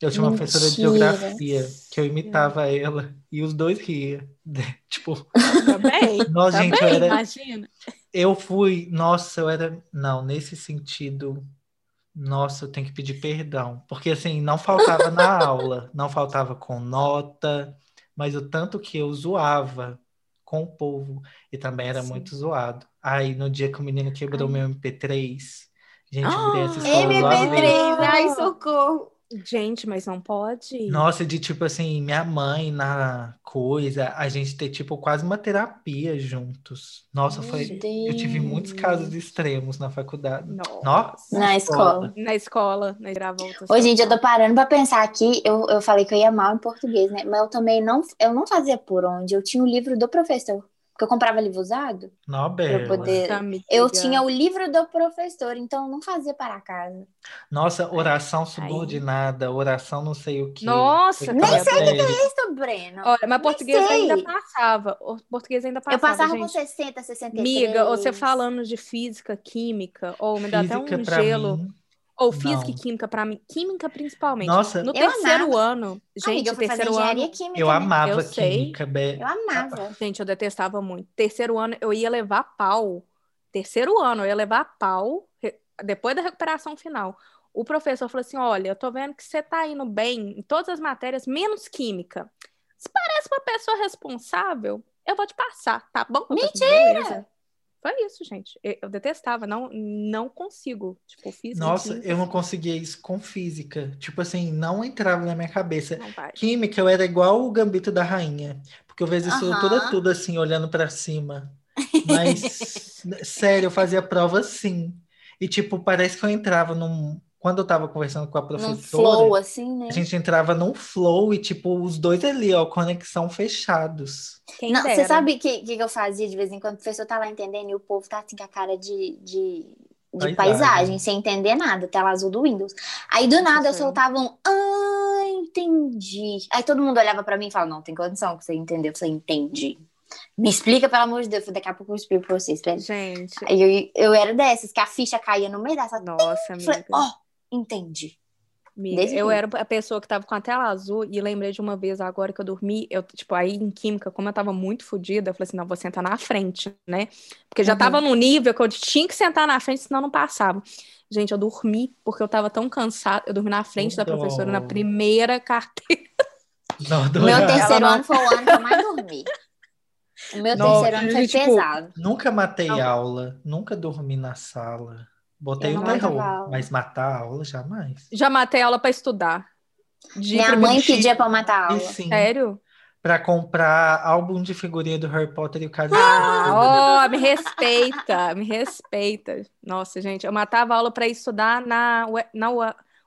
Eu tinha uma professora de Mentira. geografia que eu imitava ela e os dois riam. Tipo, Também. Nossa, gente, eu também, era- imagina. eu fui, nossa, eu era, não, nesse sentido, nossa, eu tenho que pedir perdão, porque assim, não faltava na aula, não faltava com nota, mas o tanto que eu zoava com o povo e também era Sim. muito zoado. Aí no dia que o menino quebrou meu MP3, gente, eu virei essa escola do avesso. MP3, ai, socorro. Gente, mas não pode. Nossa, de tipo assim, minha mãe na coisa, a gente ter tipo quase uma terapia juntos. Nossa, Meu foi. Eu tive muitos Deus. casos extremos na faculdade. Nossa. Nossa, Na escola. Na escola, na volta. Ô, gente, eu tô parando pra pensar aqui. Eu, eu falei que eu ia mal em português, né? Mas eu também não, eu não fazia por onde. Eu tinha o livro do professor. Porque eu comprava livro usado. Não, pra eu Bela. poder- amiga. Eu tinha o livro do professor, então eu não fazia para casa. Nossa, oração subordinada, oração não sei o que. Nossa, Nem sei o série. Isso, Breno. Olha, mas português sei. ainda passava. O português ainda passava, eu passava gente. com 60, 63. Amiga, você falando de física, química, ou me dá até um gelo. mim. Ou física e química pra mim. Química principalmente. Nossa, no Eu terceiro ano, gente, Amiga, terceiro engenharia ano. química. eu né? amava Eu sei. química, Be... Eu amava. Gente, eu detestava muito. Terceiro ano, eu ia levar pau. Terceiro ano, eu ia levar pau depois da recuperação final. O professor falou assim: olha, eu tô vendo que você tá indo bem em todas as matérias, menos química. Se parece uma pessoa responsável, eu vou te passar, tá bom? Eu assim, "Beleza." Foi isso, gente. Eu, detestava, não, não consigo. Tipo, física. Nossa, química, eu não conseguia isso com física. Tipo assim, não entrava na minha cabeça. Química, eu era igual o Gambito da Rainha. Porque eu vejo a estrutura Aham. tudo assim, olhando pra cima. Mas, sério, eu fazia prova assim. E, tipo, parece que eu entrava num. Quando eu tava conversando com a Num professora, flow, assim, né? a gente entrava num flow e, tipo, os dois ali, ó, conexão fechados. Quem Não, você sabe o que, que, eu fazia de vez em quando? O professor tá lá entendendo e o povo tá assim com a cara de, de, de Paisagem. paisagem, sem entender nada, tela azul do Windows. Aí do nada eu soltava um, ah, entendi. Aí todo mundo olhava pra mim e falava, não, tem condição que você entendeu, você entendi. Me explica, pelo amor de Deus, daqui a pouco eu explico pra vocês. Espera. Gente, Aí eu, eu era dessas, que a ficha caía no meio dessa. nossa, Eu falei, amiga. ó, entendi. Amiga, eu era a pessoa que tava com a tela azul e lembrei de uma vez agora que eu dormi, eu, tipo, aí em química, como eu tava muito fodida, eu falei assim, não, vou sentar na frente, né? Porque já Uhum. tava num nível que eu tinha que sentar na frente, senão não passava. Gente, eu dormi porque eu tava tão cansada, eu dormi na frente da Dó. professora na primeira carteira. Não, meu terceiro ano foi o ano que eu mais dormi. O meu Não, terceiro ano foi tipo, pesado. Nunca matei Não. aula, nunca dormi na sala. Botei Eu o terror, aula. mas matar a aula jamais. Já matei aula pra estudar. De Minha mãe pedia eu matar a aula. sim, Sério? pra comprar álbum de figurinha do Harry Potter e o Cálice Ah, ó, me respeita, me respeita. Nossa, gente, eu matava aula para estudar na, na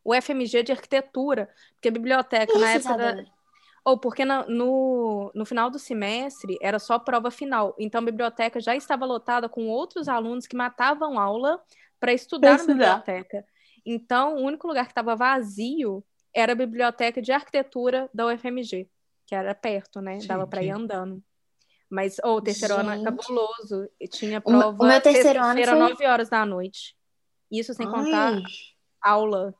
UFMG de arquitetura, porque a biblioteca na Isso, época da, ou porque na- no, no final do semestre era só prova final, então a biblioteca já estava lotada com outros alunos que matavam aula para estudar Pra na estudar. biblioteca. Então, o único lugar que estava vazio era a biblioteca de arquitetura da UFMG, que era perto, né? Dava para ir andando. Mas o terceiro ano é Gente. cabuloso. E tinha prova o meu terceiro ano foi- 9 horas da noite. Isso sem contar Ai, aula.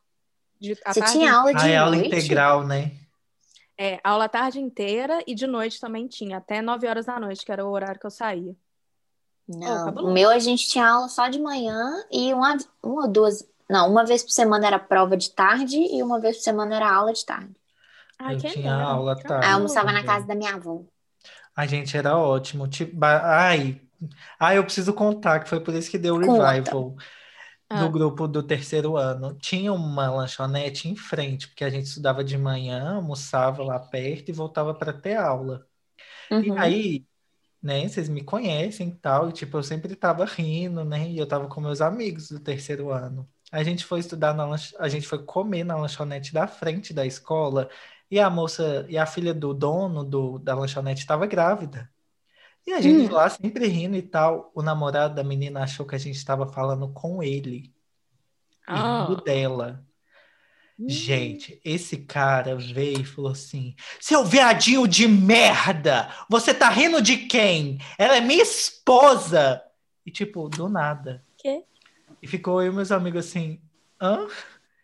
De, a Você tarde tinha aula de Ah, é aula noite? integral, né? É, aula a tarde inteira e de noite também tinha, até 9 horas da noite, que era o horário que eu saía. Não, cabuloso. o meu a gente tinha aula só de manhã e uma, uma ou duas. Não, uma vez por semana era prova de tarde e uma vez por semana era aula de tarde. Ai, Eu tinha dera. aula tarde. Aí eu almoçava na casa da minha avó. A gente era ótimo. Tipo, ai, ai, eu preciso contar que foi por isso que deu Conta. revival Ah. no grupo do terceiro ano. Tinha uma lanchonete em frente, porque a gente estudava de manhã, almoçava lá perto e voltava para ter aula. E Uhum. aí, né, vocês me conhecem e tal, e tipo, eu sempre tava rindo, né, e eu tava com meus amigos do terceiro ano. A gente foi estudar na lanch... a gente foi comer na lanchonete da frente da escola, e a moça, e a filha do dono do, da lanchonete estava grávida. E a gente Hum. lá sempre rindo e tal, o namorado da menina achou que a gente estava falando com ele, e Ah. rindo dela. Hum. Gente, esse cara veio e falou assim: Seu viadinho de merda! Você tá rindo de quem? Ela é minha esposa! E tipo, do nada. Quê? E ficou eu e meus amigos assim: hã?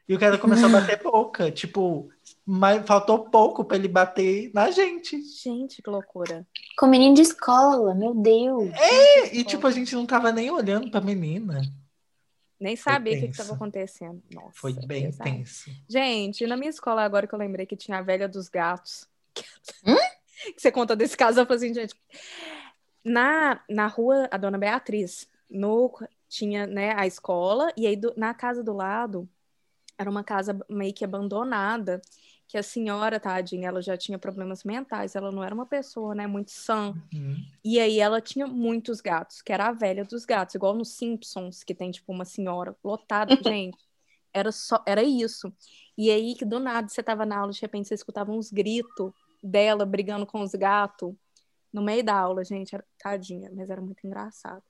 E o cara começou a bater boca. Tipo, mas faltou pouco pra ele bater na gente. Gente, que loucura. Com menino de escola, meu Deus. E, e, tipo, a gente não tava nem olhando pra menina. Nem sabia o que estava acontecendo. Nossa, Foi bem pesado. tenso. Gente, na minha escola, agora que eu lembrei que tinha a velha dos gatos. Hum? que você conta desse caso, eu falei assim, gente. Na, na rua, a dona Beatriz, no, tinha né, a escola, e aí do- na casa do lado era uma casa meio que abandonada, que a senhora, tadinha, ela já tinha problemas mentais, ela não era uma pessoa, né, muito sã. Uhum. E aí ela tinha muitos gatos, que era a velha dos gatos, igual nos Simpsons, que tem tipo uma senhora lotada, gente. Era só, era isso. E aí que do nada você tava na aula, de repente você escutava uns gritos dela brigando com os gatos. no meio da aula, gente, era, tadinha, mas era muito engraçado.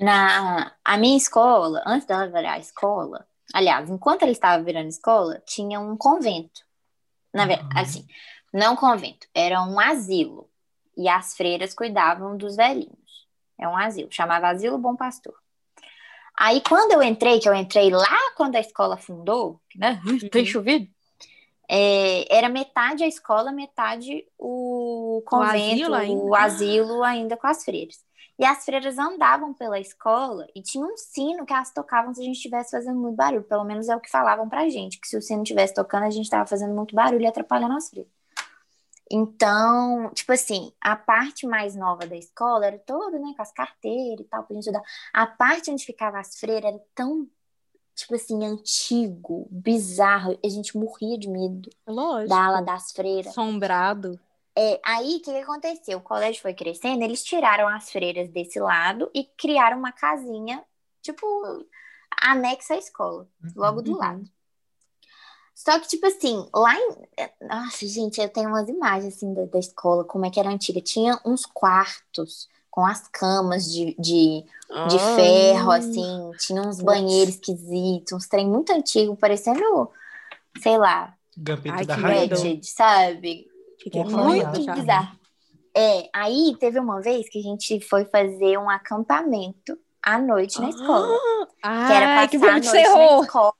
Na a minha escola, antes dela virar escola, aliás, enquanto ela estava virando escola, tinha um convento. Na verdade, Uhum. assim, não convento, era um asilo. E as freiras cuidavam dos velhinhos. É um asilo, chamava Asilo Bom Pastor. Aí, quando eu entrei, que eu entrei lá quando a escola fundou, né? Tem Uhum. chovido. é, era metade a escola, metade o convento, asilo ainda? o asilo ainda com as freiras. E as freiras andavam pela escola e tinha um sino que elas tocavam se a gente estivesse fazendo muito barulho. Pelo menos é o que falavam pra gente, que se o sino estivesse tocando, a gente estava fazendo muito barulho e atrapalhando as freiras. Então, tipo assim, a parte mais nova da escola era toda, né, com as carteiras e tal, pra gente estudar. A parte onde ficava as freiras era tão, tipo assim, antigo, bizarro. A gente morria de medo Lógico. da ala das freiras. Assombrado. É, aí, o que, que aconteceu? O colégio foi crescendo, eles tiraram as freiras desse lado e criaram uma casinha, tipo, anexa à escola, logo do Uhum. lado. Só que, tipo assim, lá em. Nossa, gente, eu tenho umas imagens, assim, da, da escola, como é que era antiga. Tinha uns quartos com as camas de, de, de Ai. ferro, assim. Tinha uns banheiros esquisitos, uns trem muito antigo, parecendo, sei lá, Gambito da sabe? Fiquei Muito já. bizarro. É, aí teve uma vez que a gente foi fazer um acampamento à noite na escola. que era passar que a noite na escola.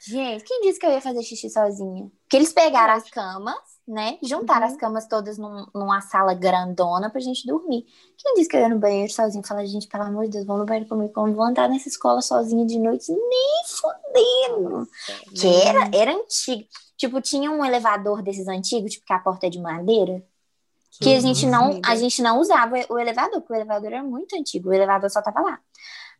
Gente, quem disse que eu ia fazer xixi sozinha? Que eles pegaram as camas, né? Juntaram Uhum. as camas todas num- numa sala grandona pra gente dormir. Quem disse que eu ia no banheiro sozinha? Fala, gente, pelo amor de Deus, vamos no banheiro comigo. Como vou andar nessa escola sozinha de noite? Nem fudendo. Que era, era antigo. Tipo, tinha um elevador desses antigos, tipo, que a porta é de madeira. Que a gente não, a gente não usava o elevador, porque o elevador era muito antigo, o elevador só tava lá.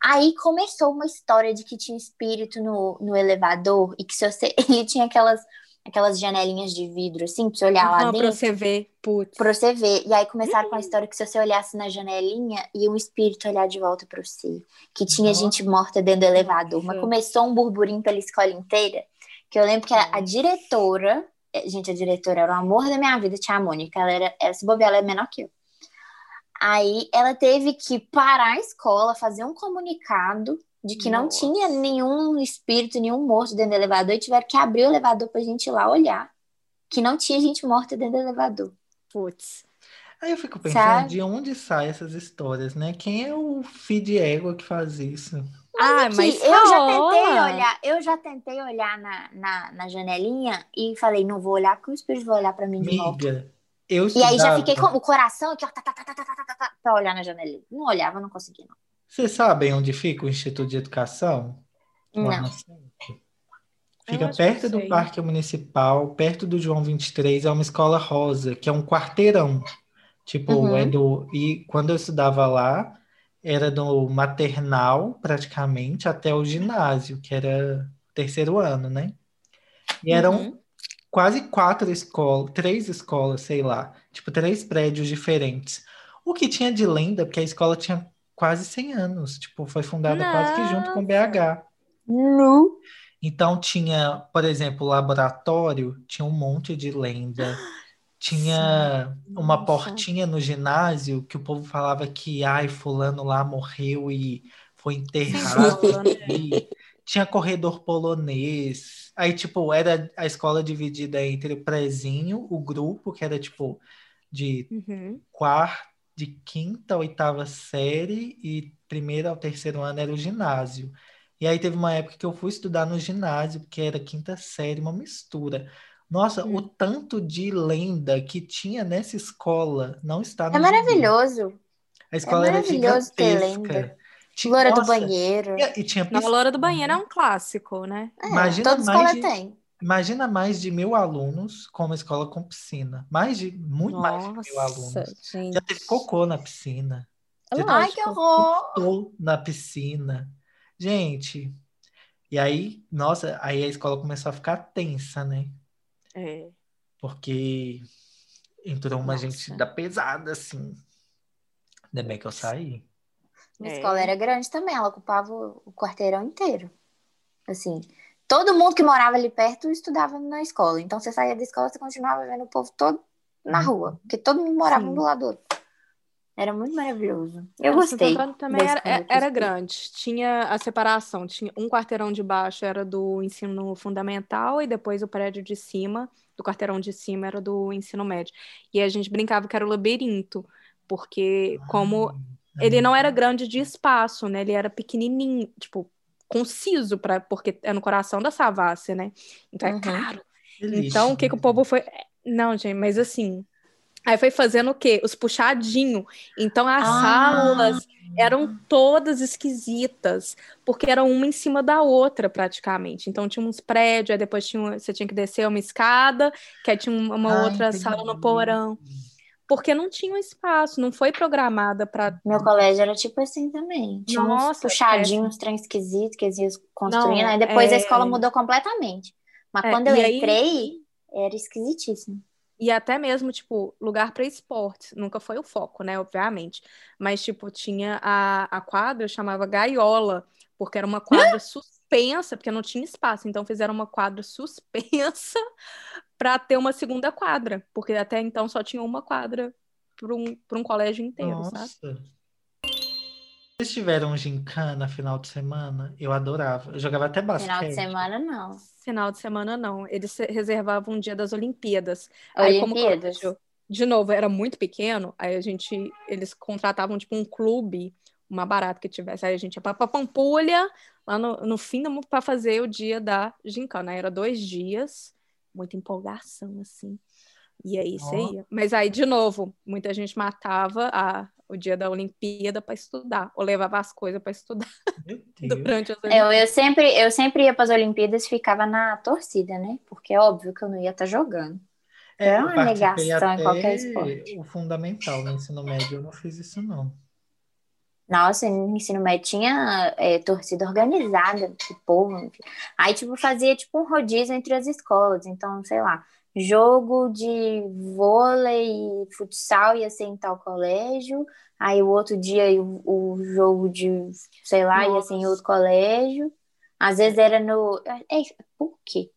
Aí começou uma história de que tinha espírito no, no elevador e que se você, ele tinha aquelas, aquelas janelinhas de vidro, assim, pra você olhar lá Aham, pra dentro, você ver. Putz. pra você ver. E aí começaram com a história que se você olhasse na janelinha, ia um espírito olhar de volta pra você. Que tinha Nossa. gente morta dentro do elevador. Mas começou um burburinho pela escola inteira, que eu lembro que a, diretora, eh, gente, a diretora era o amor da minha vida, tia Mônica, ela era, ela, se bobear, ela é menor que eu. Aí ela teve que parar a escola, fazer um comunicado de que Nossa. não tinha nenhum espírito, nenhum morto dentro do elevador e tiveram que abrir o elevador pra gente ir lá olhar. Que não tinha gente morta dentro do elevador. Putz. Aí eu fico pensando Sabe? de onde saem essas histórias, né? Quem é o filho de que faz isso? Ah, mas, mas eu já tentei olhar, eu já tentei olhar na, na, na janelinha e falei, não vou olhar porque o espírito vai olhar para mim de Miga, novo. Eu e aí já fiquei com o coração aqui, ó, tá tá, tá, tá, tá, tá, tá, tá, tá, pra olhar na janelinha. Não olhava, não conseguia, não. Vocês sabem onde fica o Instituto de Educação? Não. Fica perto do sei. Parque Municipal, perto do João 23, é uma escola rosa, que é um quarteirão. Tipo, Uhum. é do. E quando eu estudava lá, era do maternal, praticamente, até o ginásio, que era terceiro ano, né? E eram Uhum. quase quatro escolas, três escolas, sei lá, tipo, três prédios diferentes. O que tinha de lenda, porque a escola tinha quase 100 anos, tipo, foi fundada quase que junto com o BH. Nu. Então tinha, por exemplo, o laboratório, tinha um monte de lenda. Tinha uma Nossa. portinha no ginásio que o povo falava que, ai, fulano lá morreu e foi enterrado. Sim. E tinha corredor polonês. Aí, tipo, era a escola dividida entre o prezinho, o grupo, que era, tipo, de Uhum. quarta, de quinta a oitava série e primeiro ao terceiro ano era o ginásio. E aí teve uma época que eu fui estudar no ginásio, que era quinta série, uma mistura. Nossa, Hum. o tanto de lenda que tinha nessa escola não está no É maravilhoso. A escola era maravilhoso ter gigantesca. lenda. Tinha- Loura do nossa, banheiro. E, e tinha Na loura do piscina. banheiro é um clássico, né? É, Imagina toda mais escola de- tem. Imagina mais de mil alunos com uma escola com piscina. Mais de, muito mais de mil alunos. Nossa, gente. Já teve cocô na piscina. É Já Ai, que horror. Na piscina. Gente, e aí, nossa, aí a escola começou a ficar tensa, né? É. Porque entrou uma Nossa. gente da pesada, assim. Ainda bem que eu saí. Minha É. escola era grande também, ela ocupava o quarteirão inteiro. Assim, todo mundo que morava ali perto estudava na escola. Então você saía da escola, você continuava vendo o povo todo na rua, porque todo mundo morava um do lado do outro. Era muito maravilhoso. Eu gostei. Antônio também da era, era grande. Tinha a separação. Tinha um quarteirão de baixo era do ensino fundamental e depois o prédio de cima, do quarteirão de cima, era do ensino médio. E a gente brincava que era o labirinto, porque como ele não era grande de espaço, né? Ele era pequenininho, tipo, conciso para porque é no coração da Savassi, né? Então é Uhum. caro. Delícia. Então, o que, que o povo foi. Não, gente, mas assim. Aí foi fazendo o quê? Os puxadinhos. Então, as Ah. salas eram todas esquisitas, porque eram uma em cima da outra, praticamente. Então, tinha uns prédios, aí depois tinha, você tinha que descer uma escada, que aí tinha uma uma Ah, outra entendi. sala no porão. Porque não tinha um espaço, não foi programada para. Meu colégio era tipo assim também. Tinha uns Nossa, puxadinhos, uns trem esquisitos que eles iam construindo. Não, aí depois é- a escola mudou completamente. Mas É, quando eu e aí- entrei, era esquisitíssimo. E até mesmo, tipo, lugar para esportes. Nunca foi o foco, né? Obviamente. Mas, tipo, tinha a, a quadra, chamava Gaiola, porque era uma quadra suspensa, porque não tinha espaço. Então, fizeram uma quadra suspensa para ter uma segunda quadra, porque até então só tinha uma quadra para um, pra um colégio inteiro, sabe? Nossa. Vocês tiveram gincana final de semana? Eu adorava. Eu jogava até basquete. Final de semana, não. Final de semana, não. Eles se- reservavam um dia das Olimpíadas. Aí, como Olimpíadas. de novo, era muito pequeno, aí a gente, eles contratavam, tipo, um clube, uma barata que tivesse. Aí a gente ia pra Pampulha, lá no, no fim do mundo, pra fazer o dia da gincana. Aí era dois dias, muita empolgação, assim. E aí você Ó. ia. Mas aí, de novo, muita gente matava a, o dia da Olimpíada para estudar, ou levava as coisas para estudar durante as Eu, Olimpíadas. eu, sempre, eu sempre ia para as Olimpíadas e ficava na torcida, né? Porque é óbvio que eu não ia estar jogando. É, É eu uma negação em qualquer esporte. o fundamental no ensino médio. Eu não fiz isso, não. Nossa, no ensino médio tinha é, torcida organizada do povo. enfim. Aí, tipo, fazia tipo um rodízio entre as escolas. Então, sei lá, jogo de vôlei e futsal ia ser em tal colégio. Aí, o outro dia, o, o jogo de, sei lá, ia ser em Nossa. outro colégio. Às vezes era no... É, por quê?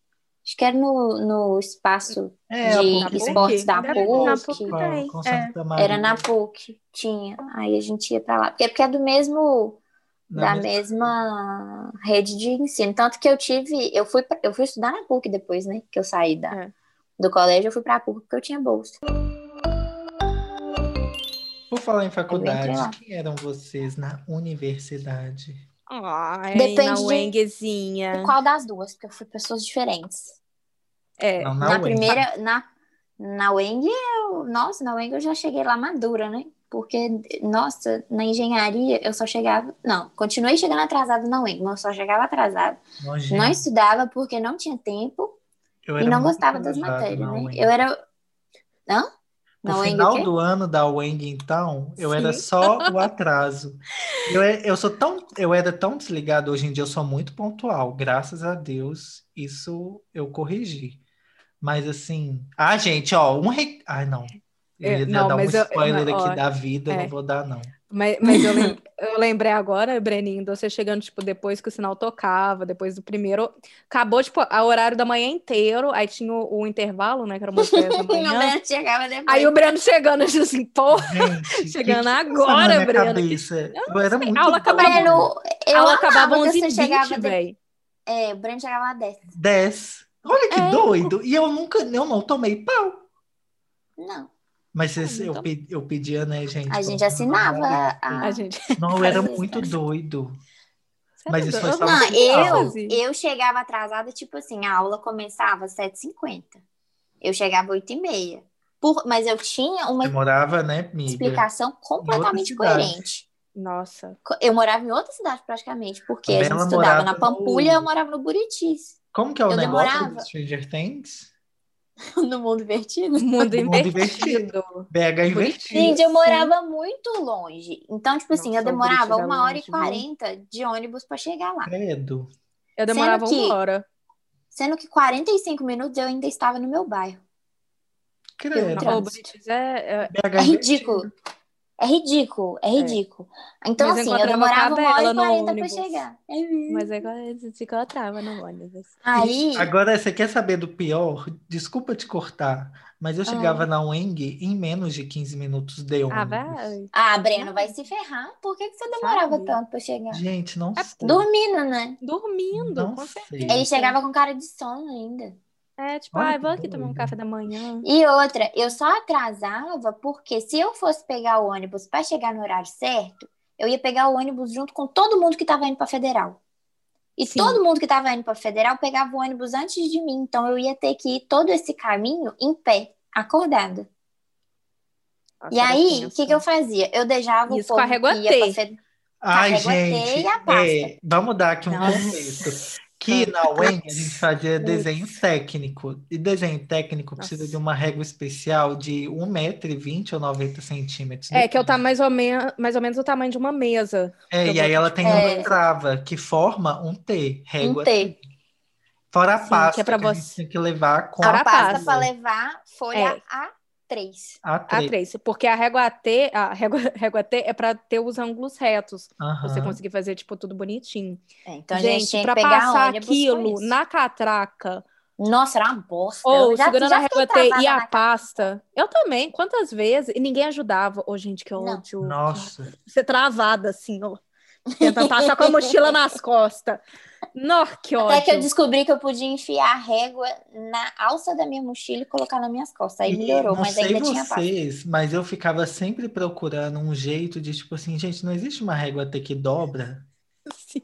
Acho que era no, no espaço É, a de PUC tem. esportes da bem, na PUC. PUC Com- tem, com é. Era na PUC, tinha. Aí a gente ia pra lá. Porque, porque é do mesmo, Na da mesma- mesma rede de ensino. Tanto que eu tive, eu fui, pra- eu fui estudar na PUC depois, né? Que eu saí da, É. do colégio, eu fui pra PUC porque eu tinha bolsa. Por falar em faculdade, quem eram vocês na universidade? Ai, Depende na de-. Qual das duas? Porque eu fui pessoas diferentes. É, Não, Na, na UEM. primeira, na, na UENG, eu, nossa, na UENG eu já cheguei lá madura, né? Porque, nossa, na engenharia eu só chegava. Não, continuei chegando atrasada na UENG, mas eu só chegava atrasada. Nojento. Não estudava porque não tinha tempo Eu e era não gostava das atrasado matérias, na né? UEM. Eu era. Hã? Na No o final quê? do ano da UENG, então, eu era Sim. só o atraso. Eu, é- eu sou tão, eu era tão desligado, hoje em dia eu sou muito pontual. Graças a Deus, isso eu corrigi. Mas assim, ah, gente, ó, um re... Ai, não. Eu É, ia não, dar um mas eu- spoiler não, aqui ó, da vida, eu é. não vou dar, não. Mas, mas eu, lem- eu lembrei agora, Breninho, de você chegando, tipo, depois que o sinal tocava, depois do primeiro. Acabou, tipo, a horário da manhã inteiro, aí tinha o, o intervalo, né? Que era umas 10 da O manhã. Breno chegava depois. Aí o Breno chegando, eu assim, pô, Gente, Chegando que que agora, Breno? cabeça? Eu, era muito aula doido. acabava- Breno, eu amava acabava que 11 você h chegava 20 de... velho. É, o Breno chegava lá 10. 10. Olha que É. doido. E eu nunca, eu não tomei pau. Não. Mas esse- Ah, eu, então. pe- eu pedia, né, gente? A gente assinava a- A gente. Não, eu era muito doido. Você Mas isso foi só Eu no Não, eu, eu chegava atrasada, tipo assim, a aula começava às 7h50. Eu chegava às 8h30. Por, mas eu tinha uma Demorava, né, explicação completamente coerente. Nossa. Eu morava em outra cidade praticamente, porque A a gente estudava morava na no- Pampulha, eu morava no Buritis, Como que é o Eu negócio demorava. do Stranger Things? no mundo invertido. Mundo Mundo invertido. BH invertido. Gente, eu Sim. morava muito longe. Então, tipo assim, Nossa, eu demorava é uma hora e longe, quarenta de ônibus pra chegar lá. Credo. Eu demorava Sendo que- uma hora. Sendo que 45 minutos eu ainda estava no meu bairro. Credo. Brites é, é- BH É ridículo. É ridículo, é ridículo. Então, Mas assim, eu demorava uma hora e no quarenta pra chegar. É mesmo. Mas agora a gente encontrava no ônibus. Aí, Agora, você quer saber do pior? Desculpa te cortar, mas eu Ah. chegava na UENG em menos de 15 minutos de ônibus. Ah, vai. ah, Breno, vai se ferrar. Por que, que você demorava Sabe? tanto pra chegar? Gente, não É sei. Dormindo, né? Dormindo, Não com sei. certeza. Ele chegava com cara de sono ainda. É, tipo, Olha que vou aqui tomar um café da manhã. E outra, eu só atrasava porque se eu fosse pegar o ônibus pra chegar no horário certo, eu ia pegar o ônibus junto com todo mundo que tava indo pra Federal. E Sim. todo mundo que tava indo pra Federal pegava o ônibus antes de mim, então eu ia ter que ir todo esse caminho em pé, acordada. Nossa, E aí, o que, que eu fazia? Eu deixava Isso o povo que ia T. pra Federal. Ai, gente, e a pasta. é, vamos dar aqui um Nossa. contexto. Que na UENG a gente fazia desenho técnico. E desenho técnico precisa Nossa. de uma régua especial de 1,20m ou 90 centímetros. É, que é o tá mais ou, men mais ou menos o tamanho de uma mesa. É, e aí ela tem É. uma trava que forma um T, régua Um T. Fora a Sim, pasta que é pra a gente você- tem que levar com Fora a pasta pasta. pra levar folha A3. A A três, porque a régua T, a régua, régua T é para ter os ângulos retos, Aham. você conseguir fazer tipo tudo bonitinho. É, então gente gente, para passar aquilo na catraca Nossa, era uma bosta. ou já- segurando já a régua T e a pasta, eu também, quantas vezes e ninguém ajudava. Ô, gente, que ódio. Nossa. Você travada assim, ó. Tentando passar com a mochila nas costas. Nó, que ódio. Até que eu descobri que eu podia enfiar a régua na alça da minha mochila e colocar nas minhas costas. Aí E melhorou, não mas sei ainda tinha pasta. vocês, mas eu ficava sempre procurando um jeito de, tipo assim, gente, não existe uma régua T que dobra? Sim.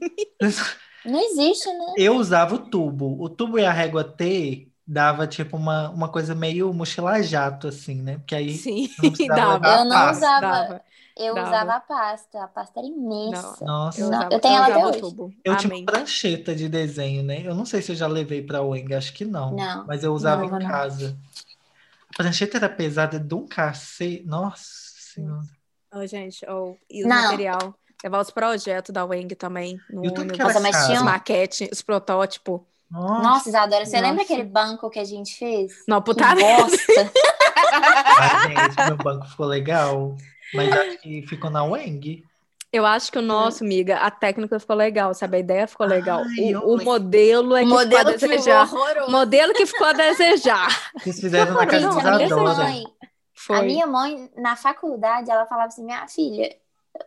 Não existe, né? Eu usava o tubo. O tubo e a régua T dava, tipo, uma, uma coisa meio mochila jato, assim, né? Porque aí Sim, dava. Eu não usava. dava. Eu Dava. usava a pasta. A pasta era imensa. Nossa. Eu, Não, usava, eu tenho ela até hoje. tubo. Eu tinha Amém. uma prancheta de desenho, né? Eu não sei se eu já levei pra UENG, acho que não. Não, Mas eu usava não, em não. casa. A prancheta era pesada de um cacete. Nossa senhora. Ô, gente, ou e o Não. material. Levar os projetos da Weng também. No E o tanto que Nossa, mas tinha um- maquetes, os protótipos. Nossa. Nossa, Isadora, você lembra Nossa. aquele banco que a gente fez? Não, Que puta bosta. Ai, gente, meu banco ficou legal. Mas acho que ficou na UENG. Eu acho que o nosso, amiga, a técnica ficou legal, sabe? A ideia ficou legal. Ai, o, o modelo é O que modelo ficou a ficou desejar. horroroso. Modelo que ficou a desejar. Vocês fizeram na casa Gente, dos a minha mãe, Foi. a minha mãe, na faculdade, ela falava assim, minha filha,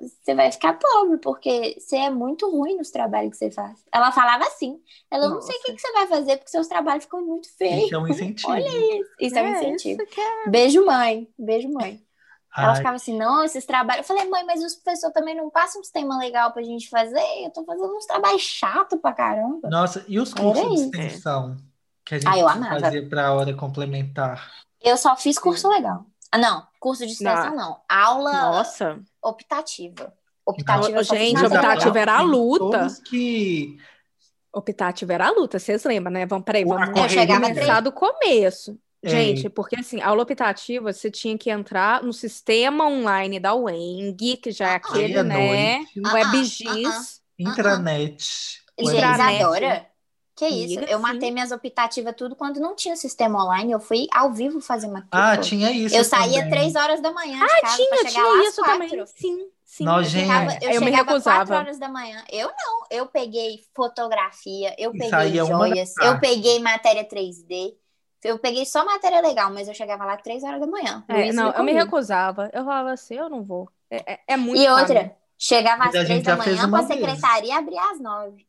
você vai ficar pobre, porque você é muito ruim nos trabalhos que você faz. Ela falava assim. Ela, eu não sei o que, Nossa. que você vai fazer, porque seus trabalhos ficam muito feios. Isso é um incentivo. Olha isso. Isso é, um É, incentivo. isso que é. Beijo, mãe. Beijo, mãe. Ela Ai, ficava assim, não, esses trabalhos. Eu falei, mãe, mas os professores também não passam uns temas legais pra gente fazer? Eu tô fazendo uns trabalhos chatos pra caramba. Nossa, e os Era cursos de isso. extensão que a gente Ah, eu amava. fazia para a hora complementar? Eu só fiz curso legal. Ah, não, curso de extensão não. Aula Nossa. optativa. Optativa só fiz Gente, optativa legal. era a luta. Todos que Optativa era a luta, vocês lembram, né? Vamos, peraí, vamos chegava começar do começo. É. Gente, porque assim, aula optativa, você tinha que entrar no sistema online da UENG, que já é aquele, à né? noite, Ah, WebGIS. intranet. Gente, Intranet. Isadora, que isso? Eu sim. matei minhas optativas tudo quando não tinha sistema online. Eu fui ao vivo fazer matrícula. Ah, tinha isso Eu saía também. três horas da manhã de casa Tinha, pra chegar lá tinha às isso quatro. também. Sim, sim. Nojento. Chegava- eu, Eu me recusava. horas da manhã. Eu não. Eu peguei fotografia, eu E peguei joias, eu peguei matéria 3D. Eu peguei só matéria legal, mas eu chegava lá três horas da manhã. É, não, eu me recusava. Eu falava assim, eu não vou. É, é- é muito E caro. outra, chegava Mas às a três da manhã vez. secretaria e abria às nove.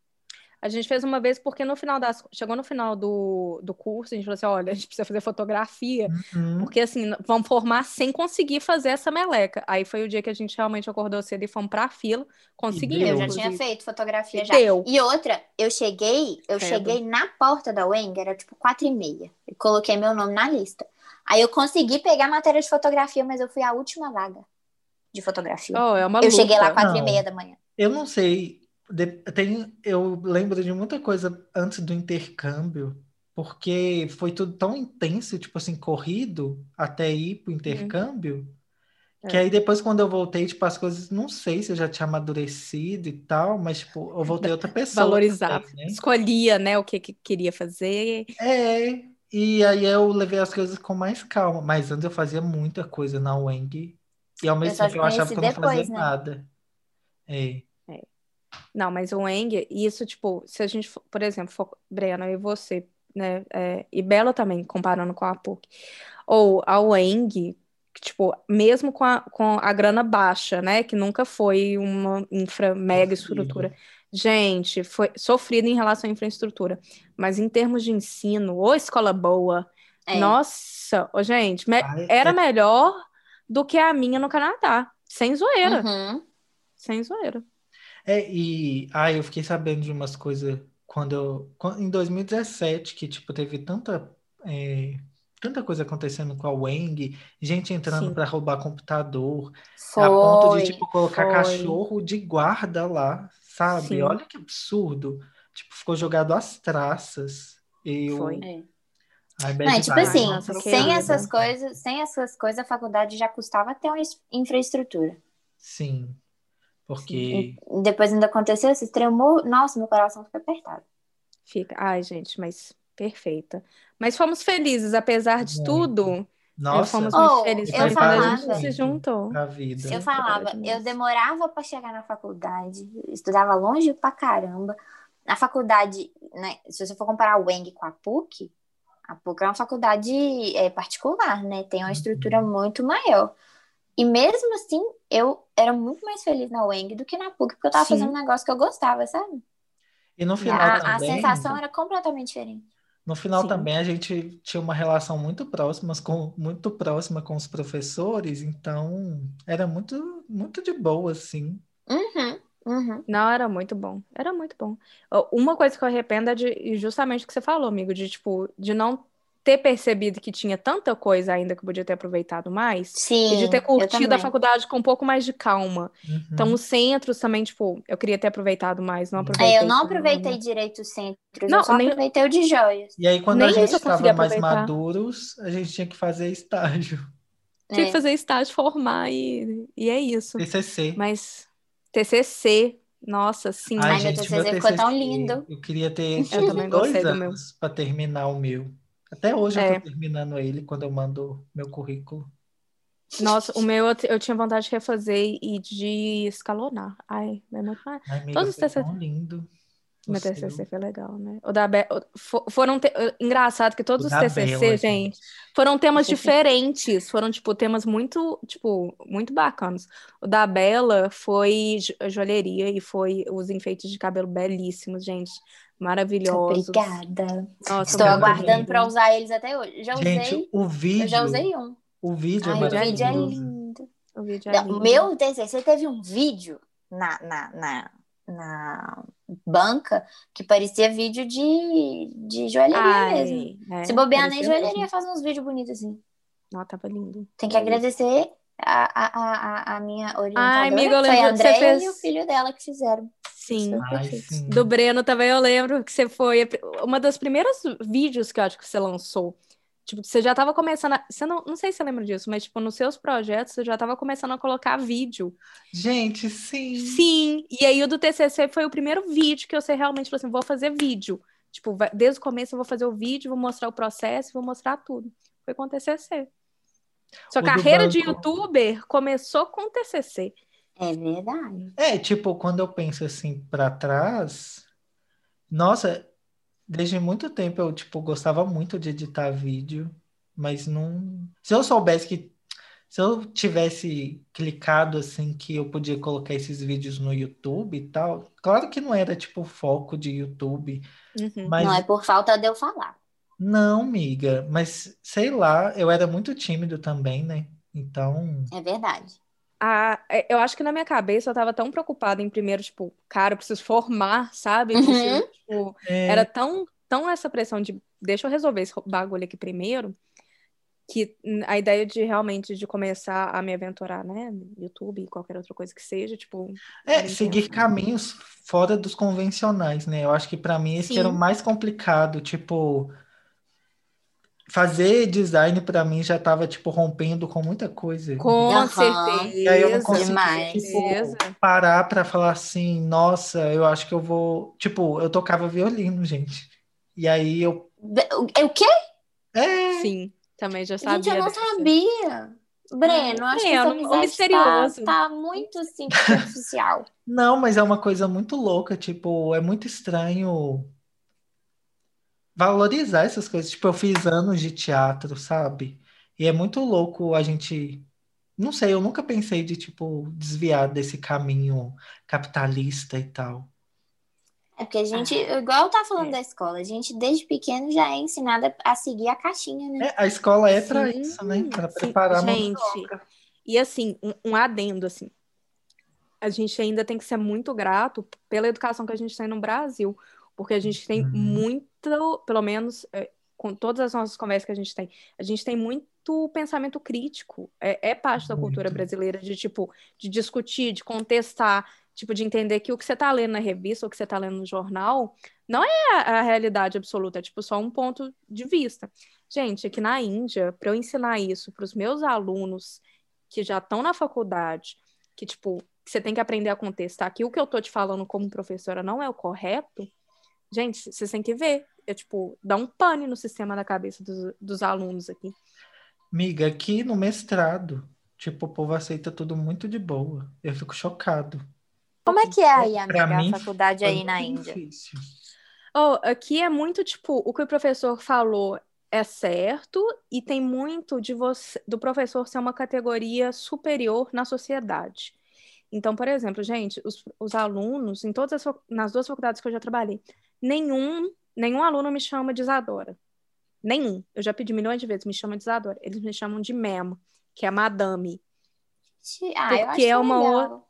A gente fez uma vez porque no final das... Chegou no final do, do curso, a gente falou assim, olha, a gente precisa fazer fotografia, Uhum. porque assim, vamos formar sem conseguir fazer essa meleca. Aí foi o dia que a gente realmente acordou cedo e fomos pra fila, conseguimos. Eu já inclusive. tinha feito fotografia já. Deu. E outra, eu cheguei, eu cheguei na porta da Weng, era tipo quatro e meia. Eu coloquei meu nome na lista. Aí eu consegui pegar matéria de fotografia, mas eu fui a última vaga de fotografia. Oh, é uma eu cheguei lá luta. quatro e meia da manhã. Eu não sei. Tem, eu lembro de muita coisa antes do intercâmbio, porque foi tudo tão intenso, tipo assim, corrido até ir pro intercâmbio, que É. aí depois, quando eu voltei, tipo, as coisas, não sei se eu já tinha amadurecido e tal, mas, tipo, eu voltei outra pessoa Valorizava. também, né? Escolhia, né, o que, que queria fazer. É, e aí eu levei as coisas com mais calma, mas antes eu fazia muita coisa na Weng. E ao mesmo tempo eu achava que eu não fazia né? nada. É. Não, mas o Eng, isso, tipo, se a gente, for- por exemplo, for, Brena e você, né, é, e Bela também, comparando com a PUC, ou a que, tipo, mesmo com a, com a grana baixa, né, que nunca foi uma infra, mega estrutura, gente, foi sofrido em relação à infraestrutura, mas em termos de ensino, ou escola boa, É. nossa, ô, gente, me- era é- melhor do que a minha no Canadá, sem zoeira, Uhum. sem zoeira. É, e ah, eu fiquei sabendo de umas coisas quando eu, em 2017, que tipo, teve tanta, é, tanta coisa acontecendo com a Weng, gente entrando para roubar computador, a ponto de Foi. tipo colocar foi. cachorro de guarda lá, sabe? Sim. Olha que absurdo. Tipo, ficou jogado às traças. Eu, Foi. É. Não, é tipo assim, nossa, que sem essas coisas, sem essas coisas, a faculdade já custava ter uma es- infraestrutura. Sim, porque E depois ainda aconteceu esse tremor, nossa, meu coração fica apertado. Fica. Ai, gente, mas perfeita. Mas fomos felizes, apesar de Muito. tudo. é, nossa, fomos Oh, muito felizes. eu quando a falava- gente se juntou. a vida. Eu falava, eu demorava para chegar na faculdade, estudava longe pra caramba. Na faculdade, né, se você for comparar o Weng com a PUC, a PUC é uma faculdade é, particular, né? Tem uma estrutura muito maior. E mesmo assim, eu era muito mais feliz na Weng do que na PUC, porque eu tava Sim. fazendo um negócio que eu gostava, sabe? E no E final a, a também, sensação era completamente diferente. no final Sim. também a gente tinha uma relação muito próxima com muito próxima com os professores, então era muito muito de boa assim. Uhum, uhum. Não, era muito bom. Era muito bom. Uma coisa que eu arrependo é de justamente o que você falou, amigo, de tipo, de não ter percebido que tinha tanta coisa ainda que eu podia ter aproveitado mais. Sim, E de ter curtido a faculdade com um pouco mais de calma. Uhum. Então, os centros também, tipo, eu queria ter aproveitado mais, não É, aproveitei. É, eu não aproveitei direito os centros, Não, eu só nem- aproveitei o de joias. E aí quando Nem a gente estava mais maduros, a gente tinha que fazer estágio, Tinha É. que fazer estágio, formar e, e é isso. TCC. Mas TCC, nossa, sim. Ai, Ai, meu gente, meu TCC ficou tão TCC, lindo. Eu queria ter Eu dois anos para terminar o meu. Até hoje eu É. tô terminando ele quando eu mando meu currículo. Nossa, o meu eu, eu tinha vontade de refazer e de escalonar. Ai, é muito mais. Ai, amiga, Todos TCC. tão lindo. O Meu seu. TCC foi legal, né? O da Be... o- fo- foram te... engraçado que todos O os TCC, Bela, gente, foram temas diferentes, foram tipo temas muito, tipo, muito bacanas. O da Bela foi jo- joalheria e foi os enfeites de cabelo belíssimos, gente, maravilhosos. Obrigada. Nossa, Estou aguardando para usar eles até hoje. Já usei, Gente, o vídeo, eu já usei um. o vídeo é Ai, o vídeo é lindo. O vídeo é Não, lindo. O meu TCC teve um vídeo na, na, na, na banca que parecia vídeo de, de joalheria Ai, mesmo. é, Se bobear nem joalheria mesmo. faz uns vídeos bonitos assim. Não, tava lindo. Tem que É agradecer a, a, a, a minha orientadora, Ai, amiga, eu foi a fez- e o filho dela que fizeram. Sim. Ai, sim. Do Breno também eu lembro que você foi uma das primeiras vídeos que eu acho que você lançou. Tipo, você já tava começando a, você não, não sei se você lembra disso, mas tipo, nos seus projetos você já tava começando a colocar vídeo. Gente, sim. Sim, e aí o do TCC foi o primeiro vídeo que você realmente falou assim, vou fazer vídeo. Tipo, desde o começo eu vou fazer o vídeo, vou mostrar o processo, vou mostrar tudo. Foi com o TCC. Sua O carreira de youtuber começou com o TCC. É verdade. É, tipo, quando eu penso assim pra trás, nossa, desde muito tempo eu, tipo, gostava muito de editar vídeo, mas não. Se eu soubesse que. Se eu tivesse clicado assim que eu podia colocar esses vídeos no YouTube e tal, claro que não era tipo foco de YouTube, Uhum. mas Não é por falta de eu falar. não, miga, mas sei lá, eu era muito tímido também, né? Então, É verdade. Ah, é, eu acho que na minha cabeça eu tava tão preocupada em primeiro, tipo, cara, eu preciso formar, sabe? Uhum. Preciso, tipo, é, era tão, tão essa pressão de deixa eu resolver esse bagulho aqui primeiro, que a ideia de realmente de começar a me aventurar, né? no YouTube e qualquer outra coisa que seja, tipo. É, seguir intenso. caminhos fora dos convencionais, né? Eu acho que para mim esse Sim. era o mais complicado, tipo, fazer design para mim já tava tipo rompendo com muita coisa. Com Aham. certeza. E aí eu não conseguia, Demais. tipo, certeza. parar para falar assim, nossa, eu acho que eu vou, tipo, eu tocava violino, gente. E aí eu Be- O quê? é, Sim, também já Gente, eu sabia não sabia. Breno, acho que essa Breno, o amizade misterioso. tá, tá muito assim, superficial. Não, mas é uma coisa muito louca, tipo, é muito estranho valorizar essas coisas. Tipo, eu fiz anos de teatro, sabe? E é muito louco a gente. Não sei, eu nunca pensei de, tipo, desviar desse caminho capitalista e tal. É porque a gente, igual tá falando É. da escola, a gente desde pequeno já é ensinada a seguir a caixinha, né? É, a escola é para isso, né? Para preparar Gente. E assim, um, um adendo, assim. A gente ainda tem que ser muito grato pela educação que a gente tem no Brasil. Porque a gente tem Uhum. muito, pelo menos é, com todas as nossas conversas que a gente tem, a gente tem muito pensamento crítico. É, é parte da cultura brasileira de, tipo, de discutir, de contestar, tipo, de entender que o que você tá lendo na revista, ou o que você tá lendo no jornal, não é a, a realidade absoluta, é, tipo, só um ponto de vista. Gente, aqui na Índia, para eu ensinar isso para os meus alunos que já estão na faculdade, que, tipo, que você tem que aprender a contestar que o que eu tô te falando como professora não é o correto, gente, vocês têm que ver. É, tipo, dá um pane no sistema da cabeça dos, dos alunos aqui. Miga, aqui no mestrado, tipo, o povo aceita tudo muito de boa. Eu fico chocado. Como é que é aí, Pra amiga, mim, a faculdade aí na Índia? difícil. Oh, aqui é muito, tipo, o que o professor falou é certo e tem muito de você, do professor ser uma categoria superior na sociedade. Então, por exemplo, gente, os, os alunos, em todas as, nas duas faculdades que eu já trabalhei, nenhum, nenhum aluno me chama de Isadora. Nenhum. Eu já pedi milhões de vezes, me chama de Isadora. Eles me chamam de Mem, que é madame. Ah, eu Porque acho é uma legal.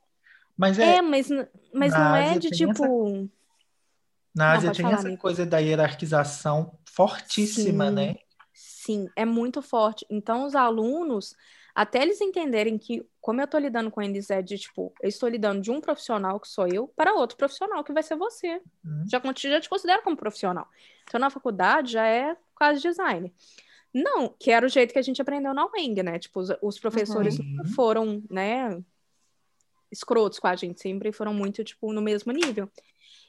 Mas é, É, mas, mas não é de tem essa- tipo. na Não, Ásia pode tem falar, essa amigo. coisa da hierarquização fortíssima, Sim. né? Sim, é muito forte. Então, os alunos, até eles entenderem que, como eu estou lidando com eles, é de tipo, eu estou lidando de um profissional que sou eu para outro profissional que vai ser você. Hum. Já, já te considero como profissional. Então, na faculdade já é quase design. Não, que era o jeito que a gente aprendeu na UENG, né? Tipo, os, os professores Uhum. foram, né, escrotos com a gente, sempre foram muito, tipo, no mesmo nível.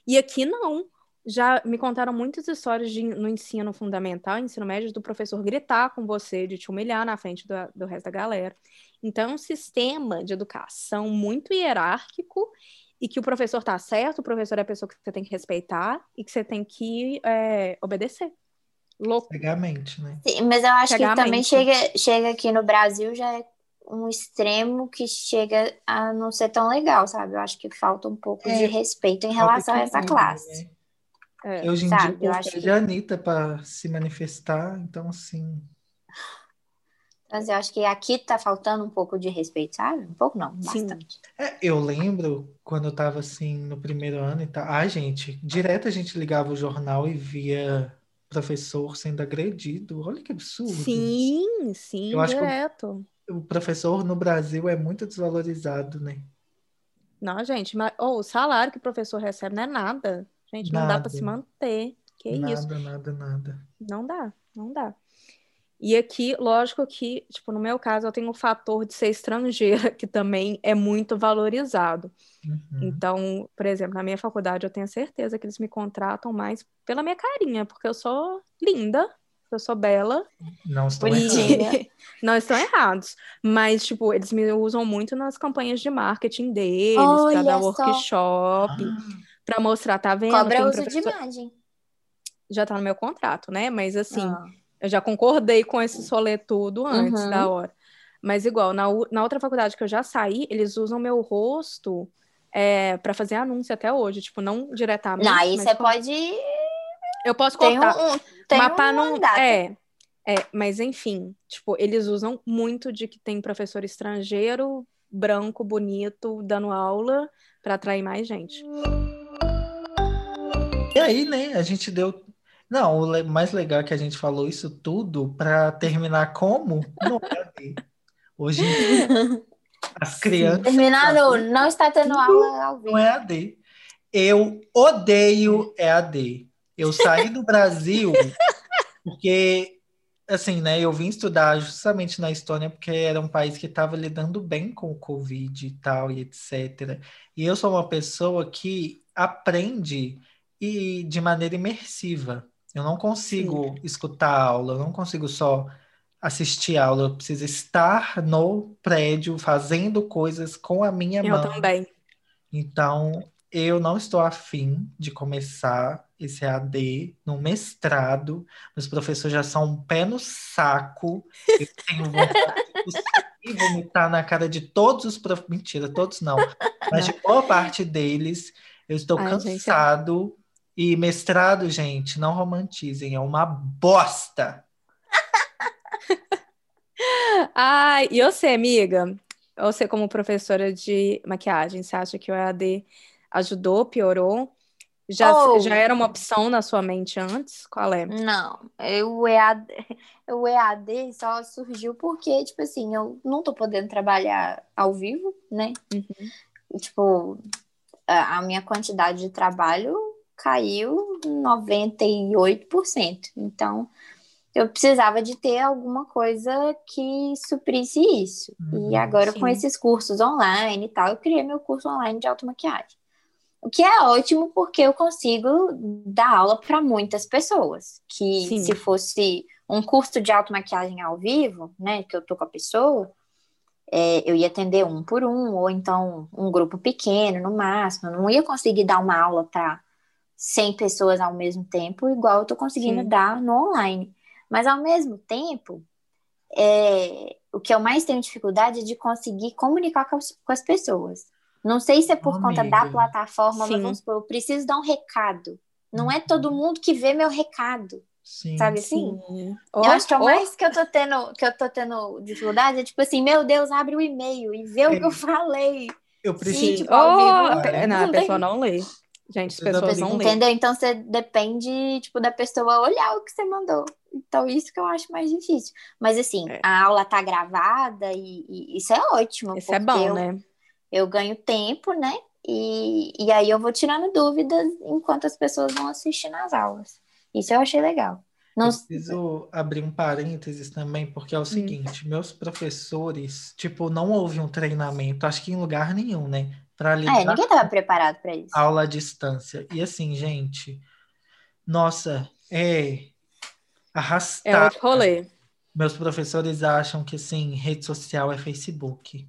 E aqui não. Já me contaram muitas histórias de, no ensino fundamental, ensino médio, do professor gritar com você, de te humilhar na frente do, do resto da galera. Então, é um sistema de educação muito hierárquico e que o professor tá certo, o professor é a pessoa que você tem que respeitar e que você tem que é, obedecer. Louco. Cegamente, né? Sim, mas eu acho que Cegamente. também chega, chega aqui no Brasil já é um extremo que chega a não ser tão legal, sabe? Eu acho que falta um pouco É, de respeito em relação a essa classe. né? É. Hoje em Sabe, dia eu acho que- a Anitta para se manifestar, então assim. Mas eu acho que aqui tá faltando um pouco de respeito, sabe? Um pouco não, Sim. bastante. É, eu lembro quando eu tava assim no primeiro ano e tal. Ai, gente, direto a gente ligava o jornal e via professor sendo agredido. Olha que absurdo. Sim, sim, eu- direto. O professor no Brasil é muito desvalorizado, né? Não, gente, mas oh, o salário que o professor recebe não é nada. Gente, não dá Nada. para se manter. Que isso? nada, nada, nada. Não dá, não dá. E aqui, lógico que, tipo, no meu caso, eu tenho o fator de ser estrangeira, que também é muito valorizado. Uhum. Então, por exemplo, na minha faculdade, eu tenho certeza que eles me contratam mais pela minha carinha, porque eu sou linda, eu sou bela, Não estou Bonitinha. errado. e não estão errados. Mas, tipo, eles me usam muito nas campanhas de marketing deles, para dar workshop, Ah, para mostrar, tá vendo? Cobra uso de professor- imagem. Já tá no meu contrato, né? Mas assim, Ah. eu já concordei com esse solê tudo antes Uhum. da hora. Mas igual, na, na outra faculdade que eu já saí, eles usam meu rosto é, para fazer anúncio até hoje. Tipo, não diretamente. Não, aí você pode. Eu posso Tem um, um- tem mas uma não. data. É, é, mas enfim, tipo, eles usam muito de que tem professor estrangeiro, branco, bonito, dando aula para atrair mais gente. E aí, né, a gente deu. Não, o le- mais legal é que a gente falou isso tudo para terminar como? No EAD. Hoje em dia, as crianças Terminando, não está tendo aula ao vivo. EAD. Eu odeio EAD. Eu saí do Brasil porque, assim, né, eu vim estudar justamente na Estônia porque era um país que estava lidando bem com o Covid e tal, e etc. E eu sou uma pessoa que aprende e de maneira imersiva. Eu não consigo escutar a aula, eu não consigo só assistir aula, eu preciso estar no prédio fazendo coisas com a minha Eu mãe. também. Então, eu não estou afim de começar esse AD no mestrado. Meus professores já são um pé no saco. Eu tenho vontade de vomitar na cara de todos os professores. Mentira, todos não. Mas de boa parte deles. Eu estou Ai, é- cansado. E mestrado, gente, não romantizem. É uma bosta. Ai, e você, amiga? Você, como professora de maquiagem, você acha que o EAD ajudou, piorou? Já, Oh. já era uma opção na sua mente antes? Qual é? Não, o, EAD, o EAD só surgiu porque, tipo assim, eu não tô podendo trabalhar ao vivo, né? Uhum. Tipo, a minha quantidade de trabalho caiu 98%. Então, eu precisava de ter alguma coisa que suprisse isso. Uhum, e agora, sim. com esses cursos online e tal, eu criei meu curso online de automaquiagem. O que é ótimo porque eu consigo dar aula para muitas pessoas. Que Sim. se fosse um curso de automaquiagem ao vivo, né, que eu tô com a pessoa, é, eu ia atender um por um, ou então um grupo pequeno no máximo. Eu não ia conseguir dar uma aula para 100 pessoas ao mesmo tempo, igual eu tô conseguindo Sim. dar no online. Mas ao mesmo tempo, é, o que eu mais tenho dificuldade é de conseguir comunicar com as, com as pessoas. Não sei se é por conta da Amiga. plataforma, Sim. mas vamos supor, eu preciso dar um recado. Não é todo mundo que vê meu recado, Sim. sabe assim? Sim. Eu acho que é o mais que eu tô tendo, que eu tô tendo dificuldade é tipo assim, meu Deus, abre o e-mail e vê o que eu falei. Eu Sim, preciso. tipo, ao vivo, Oh, não pe- não, a tem- pessoa não lê. Gente, as pessoas não lê. Entendeu? Então você depende, tipo, da pessoa olhar o que você mandou. Então, isso que eu acho mais difícil. Mas assim, É. a aula tá gravada e, e isso é ótimo. Isso é bom, eu, né? eu ganho tempo, né? E, e aí eu vou tirando dúvidas enquanto as pessoas vão assistindo as aulas. Isso eu achei legal. Não, Eu preciso abrir um parênteses também, porque é Hum. o seguinte, meus professores, tipo, não houve um treinamento, acho que em lugar nenhum, né? Para é, lidar ninguém tava preparado para isso. aula à distância. E assim, gente, nossa, é É arrastar. outro rolê. Meus professores acham que, assim, rede social é Facebook.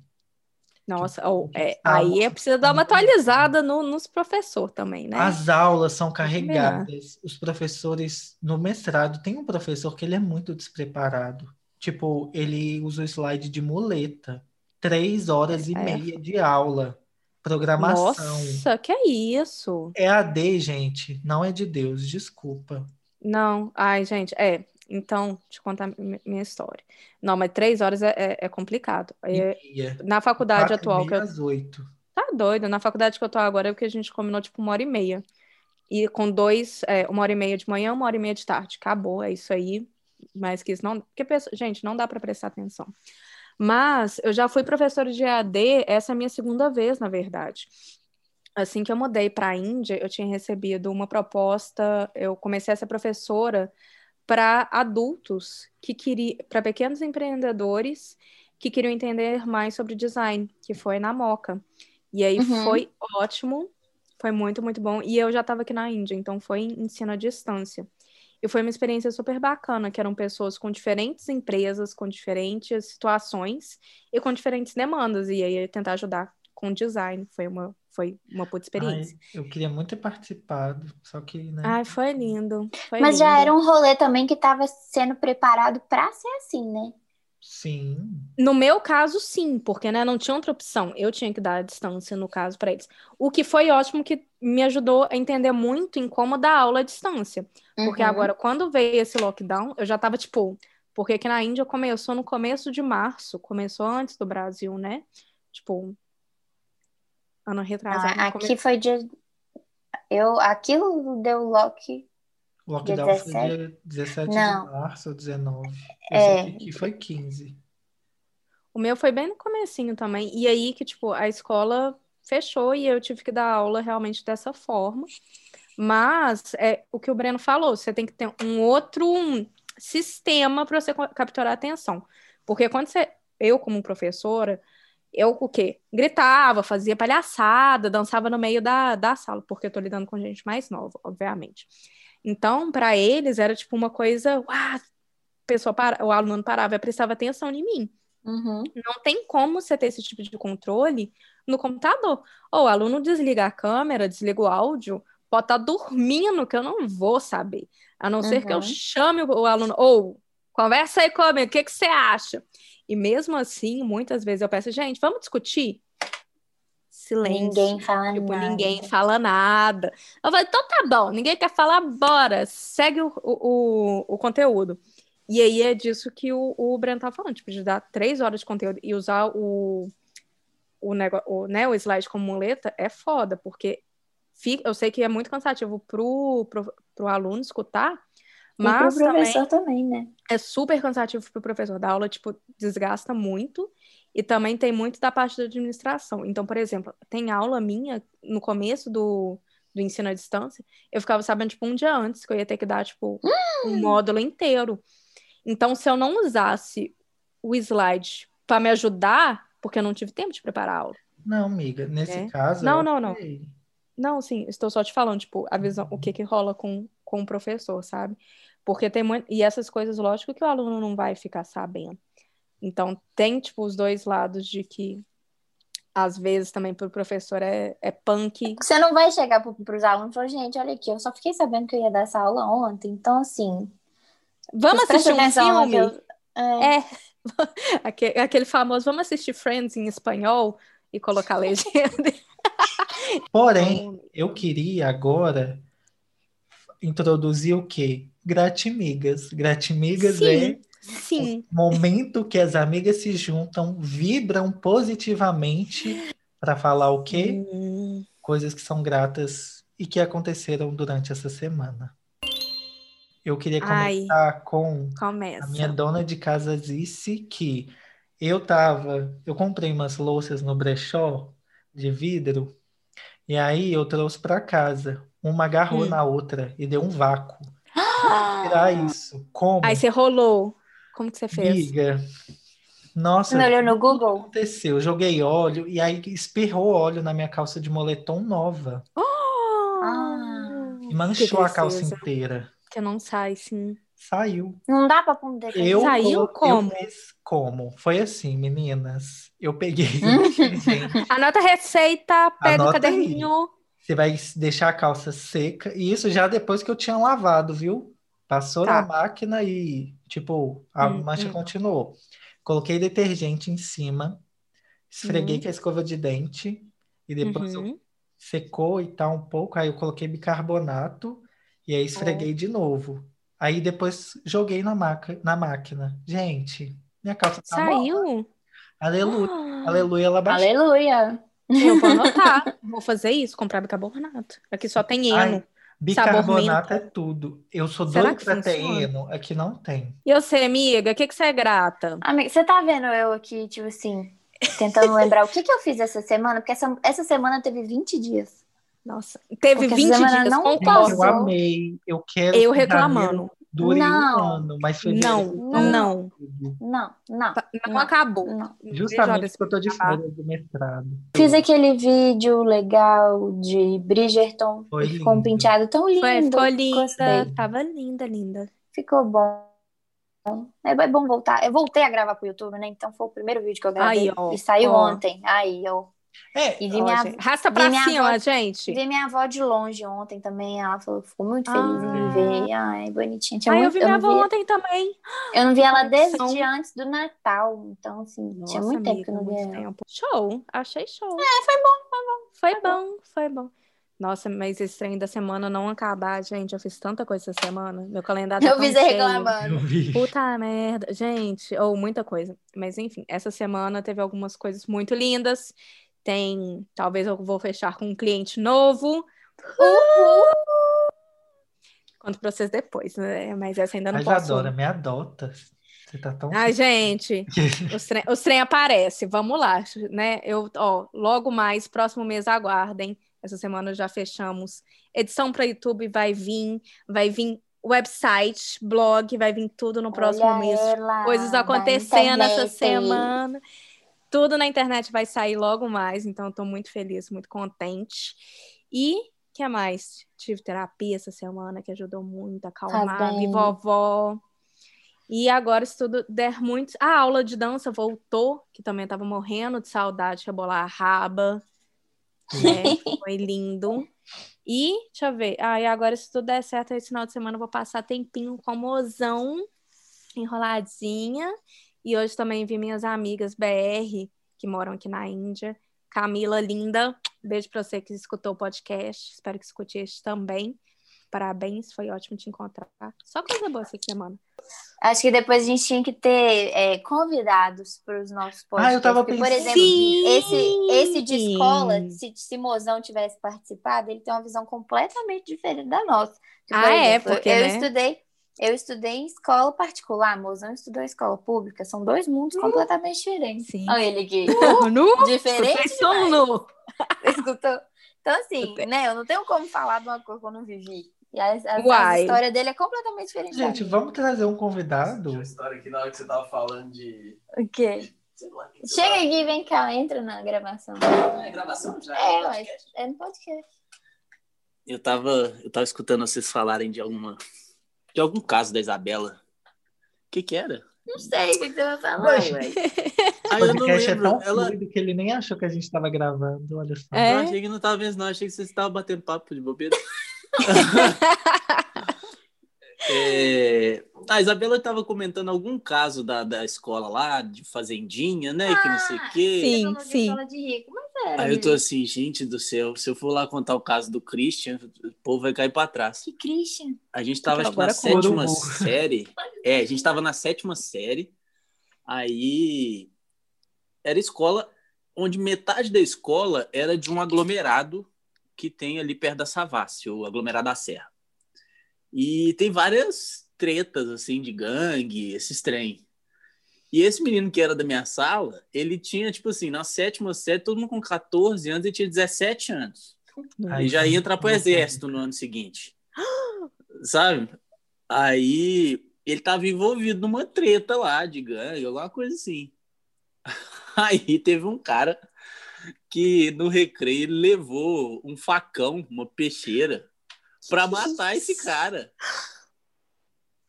Nossa, ou, é, aí é preciso dar uma atualizada no, nos professores também, né? As aulas são carregadas. Os professores no mestrado, tem um professor que ele é muito despreparado. Tipo, ele usa o slide de muleta. Três horas e É. meia de aula. Programação. Nossa, que é isso? EAD, gente, não é de Deus, desculpa. Não, ai, gente, é. Então, deixa eu contar mi- minha história. Não, mas três horas é, é- é complicado. É, na faculdade Quatro e atual que eu às oito. Tá doido. Na faculdade que eu tô agora é o que a gente combinou, tipo, uma hora e meia. E com dois, é, uma hora e meia de manhã, uma hora e meia de tarde. Acabou, é isso aí. Mais que isso não. Porque, gente, não dá pra prestar atenção. Mas eu já fui professora de EAD, essa é a minha segunda vez, na verdade. Assim que eu mudei para a Índia, eu tinha recebido uma proposta, eu comecei a ser professora para adultos que queriam, para pequenos empreendedores que queriam entender mais sobre design, que foi na Moca. E aí Uhum. foi ótimo, foi muito, muito bom. E eu já estava aqui na Índia, então foi em ensino à distância. E foi uma experiência super bacana, que eram pessoas com diferentes empresas, com diferentes situações e com diferentes demandas. E aí tentar ajudar com design. Foi uma, foi uma puta experiência. Ai, eu queria muito ter participado, só que, né? Ai, foi lindo. Foi Mas já lindo. era um rolê também que tava sendo preparado pra ser assim, né? Sim. No meu caso, sim, porque né, não tinha outra opção. Eu tinha que dar a distância, no caso, para eles. O que foi ótimo, que me ajudou a entender muito em como dar aula à distância. Porque Uhum. agora, quando veio esse lockdown, eu já tava tipo. Porque aqui na Índia começou no começo de março, começou antes do Brasil, né? Tipo, ano retrasado. Ah, no come- aqui foi dia. Eu, aquilo deu lock. O lockdown Dia foi dia 17 Não. de março ou 19. Eu É. aqui foi 15. O meu foi bem no comecinho também. E aí que, tipo, a escola fechou e eu tive que dar aula realmente dessa forma. Mas é o que o Breno falou, você tem que ter um outro sistema para você capturar a atenção. Porque quando você, eu como professora, eu o quê? Gritava, fazia palhaçada, dançava no meio da, da sala, porque eu tô lidando com gente mais nova, obviamente. Então, para eles era tipo uma coisa, uau, pessoa para, o aluno parava e prestava atenção em mim. Uhum. Não tem como você ter esse tipo de controle no computador. Ou o aluno desliga a câmera, desliga o áudio, pode estar dormindo, que eu não vou saber. A não ser que eu Uhum. chame o aluno, ou conversa aí comigo, o que, que você acha? E mesmo assim, muitas vezes eu peço, gente, vamos discutir? Silêncio. Ninguém fala Tipo, nada. ninguém fala nada. Eu falei, então tá bom, ninguém quer falar, bora, segue o, o, o, conteúdo. E aí é disso que o, o Breno tá falando, tipo, de dar três horas de conteúdo e usar o, o, nego, o, né, o slide como muleta é foda, porque fica, eu sei que é muito cansativo pro, pro, pro aluno escutar, E mas pro também professor também, né? é super cansativo pro professor. Da aula, tipo, desgasta muito. E também tem muito da parte da administração. Então, por exemplo, tem aula minha no começo do, do ensino à distância, eu ficava sabendo, tipo, um dia antes que eu ia ter que dar, tipo, um módulo inteiro. Então, se eu não usasse o slide para me ajudar, porque eu não tive tempo de preparar a aula. Não, amiga, nesse É. caso. Não, eu não, não. ok. Não, sim, estou só te falando, tipo, a visão, o que que rola com, com o professor, sabe? Porque tem muito. E essas coisas, lógico que o aluno não vai ficar sabendo. Então, tem, tipo, os dois lados de que, às vezes, também para o professor é, é punk. Você não vai chegar pro, pros alunos e falar, gente, olha aqui, eu só fiquei sabendo que eu ia dar essa aula ontem, então assim. Vamos assistir um filme? que eu- É, É. Aque- Aquele famoso, vamos assistir Friends em espanhol e colocar a legenda. Porém, eu queria agora introduzir o quê? Gratimigas. Gratimigas Sim. é Sim. o momento que as amigas se juntam, vibram positivamente para falar o quê? Hum, Coisas que são gratas e que aconteceram durante essa semana. Eu queria Ai. começar com a começa. minha dona de casa disse que eu tava, eu comprei umas louças no brechó de vidro e aí eu trouxe para casa. Uma agarrou Hum. na outra e deu um vácuo. Tirar isso. Como? Aí você rolou. Como que você fez? Amiga, nossa, não olhou no o que Google? aconteceu? Eu joguei óleo e aí espirrou óleo na minha calça de moletom nova Ah. e manchou a calça inteira. Que não sai, sim. Saiu. Não dá pra detergente. Eu, Saiu colo- como? eu fiz como? Foi assim, meninas. Eu peguei o. Anota a receita, pega o Anota aí. caderninho. Você vai deixar a calça seca. E isso já depois que eu tinha lavado, viu? Passou Tá. na máquina e, tipo, a Hum, mancha hum. continuou. Coloquei detergente em cima, esfreguei Uhum. com a escova de dente e depois Uhum. secou e tal um pouco. Aí eu coloquei bicarbonato e aí esfreguei de novo. Aí depois joguei na, maca, na máquina. Gente, minha calça tá. Saiu? Aleluia, Ah, aleluia, ela baixou. Aleluia. Eu vou anotar. Vou fazer isso, comprar bicarbonato. Aqui só tem Ai, eno. Bicarbonato é tudo. Eu sou Será doido que pra ter eno, aqui não tem. E você, amiga, o que, que você é grata? Amiga, você tá vendo eu aqui, tipo assim, tentando lembrar o que que eu fiz essa semana? Porque essa, essa semana teve 20 dias. Nossa, teve Porque 20 essa semana dias, não concordo. eu amei. Eu quero Eu que reclamando. Janeiro dure um Não. ano, mas fevereiro Não, foi não. Não, não, Não Não. acabou. não. Não vejo Justamente porque eu tô de férias do mestrado. Fiz aquele vídeo legal de Bridgerton. Foi ficou um penteado tão lindo. Foi, ficou linda. Gostei. Tava linda, linda. Ficou bom. É é bom voltar. Eu voltei a gravar pro YouTube, né? Então foi o primeiro vídeo que eu gravei. Aí, ó, e saiu ó. ontem. Aí, eu É, E vi Ó, minha, gente, vi pra minha cima, avó- gente. vi minha avó de longe ontem também. Ela falou que ficou muito feliz em Ah. me ver. Ai, bonitinha. Tinha Aí eu muito, vi minha não avó via- ontem também. eu não vi ela desde antes do Natal. Então, assim, tinha Nossa, muito tempo amiga, que eu não muito ela. tempo. Show, achei show. É, foi bom, foi bom. Foi bom, foi bom. Nossa, mas esse trem da semana não acabar, gente. Eu fiz tanta coisa essa semana. Meu calendário tá Eu tão vi você cheio. eu reclamando. vi. Puta merda, gente, ou muita coisa. Mas enfim, essa semana teve algumas coisas muito lindas. Tem, talvez eu vou fechar com um cliente novo. Conto pra vocês depois, né? Mas essa ainda não Mas posso. adora, me adota. Você tá tão. Ai, gente, os trem, os trem aparece. Vamos lá, né? Eu, ó, logo mais, próximo mês, aguardem. Essa semana já fechamos. Edição para YouTube vai vir, vai vir website, blog, vai vir tudo no próximo Olha mês. ela Coisas acontecendo essa semana. Tudo na internet vai sair logo mais, então eu tô muito feliz, muito contente. E que mais? Tive terapia essa semana que ajudou muito a acalmar, bem. vovó. E agora, se tudo der muito. A aula de dança voltou, que também tava morrendo de saudade, rebolar a raba. Né? Foi lindo. E, deixa eu ver. Ah, e agora, se tudo der certo, esse final de semana eu vou passar tempinho com o mozão, enroladinha. E hoje também vi minhas amigas BR, que moram aqui na Índia. Camila, linda. Beijo pra você que escutou o podcast. Espero que escute este também. Parabéns, foi ótimo te encontrar. Só coisa boa essa semana. Acho que depois a gente tinha que ter é, convidados para os nossos podcasts. Ah, eu tava Porque, por pensando. exemplo, esse, esse de escola, se, se Mozão tivesse participado, ele tem uma visão completamente diferente da nossa. Porque, Ah, é? Porque, eu né? estudei, eu estudei em escola particular, Mozão estudou em escola pública, são dois mundos completamente diferentes. Sim. Olha ele aqui. Nu? Diferente nu. Escutou? Então, assim, né? Eu não tenho como falar de uma coisa que eu não vivi. E a, a- a história dele é completamente diferente. Gente, vamos trazer um Tinha convidado. uma história aqui na hora que você tava falando de. O quê? lá, Chega aqui, vem cá, entra na gravação. tava- É gravação já? É, podcast? mas é no podcast. Eu tava, eu tava escutando vocês falarem de alguma. De algum caso da Isabela. O que que era? Não sei o que você vai falar. Ah, O eu não é lembro. tão Ela... que ele nem achou que a gente estava gravando. Olha só. É? Eu achei que não tava vendo, não. Achei que vocês estavam batendo papo de bobeira. É, A Isabela estava comentando algum caso da, da escola lá, de fazendinha, né? que não sei o quê. Sim, sim. Fala de rico, mas era. Aí eu tô assim, gente do céu, se eu for lá contar o caso do Christian, o povo vai cair pra trás. Que Christian. A gente tava acho que, na sétima série. É, a gente tava na sétima série. Aí era escola onde metade da escola era de um aglomerado que tem ali perto da Savassi, o aglomerado da Serra. E tem várias tretas assim de gangue, esses trem. E esse menino que era da minha sala, ele tinha, tipo assim, na sétima série, todo mundo com 14 anos, ele tinha 17 anos. Aí já ia entrar pro exército no ano seguinte. Sabe? Aí ele tava envolvido numa treta lá de gangue, alguma coisa assim. Aí teve um cara que no recreio ele levou um facão, uma peixeira, pra matar esse cara.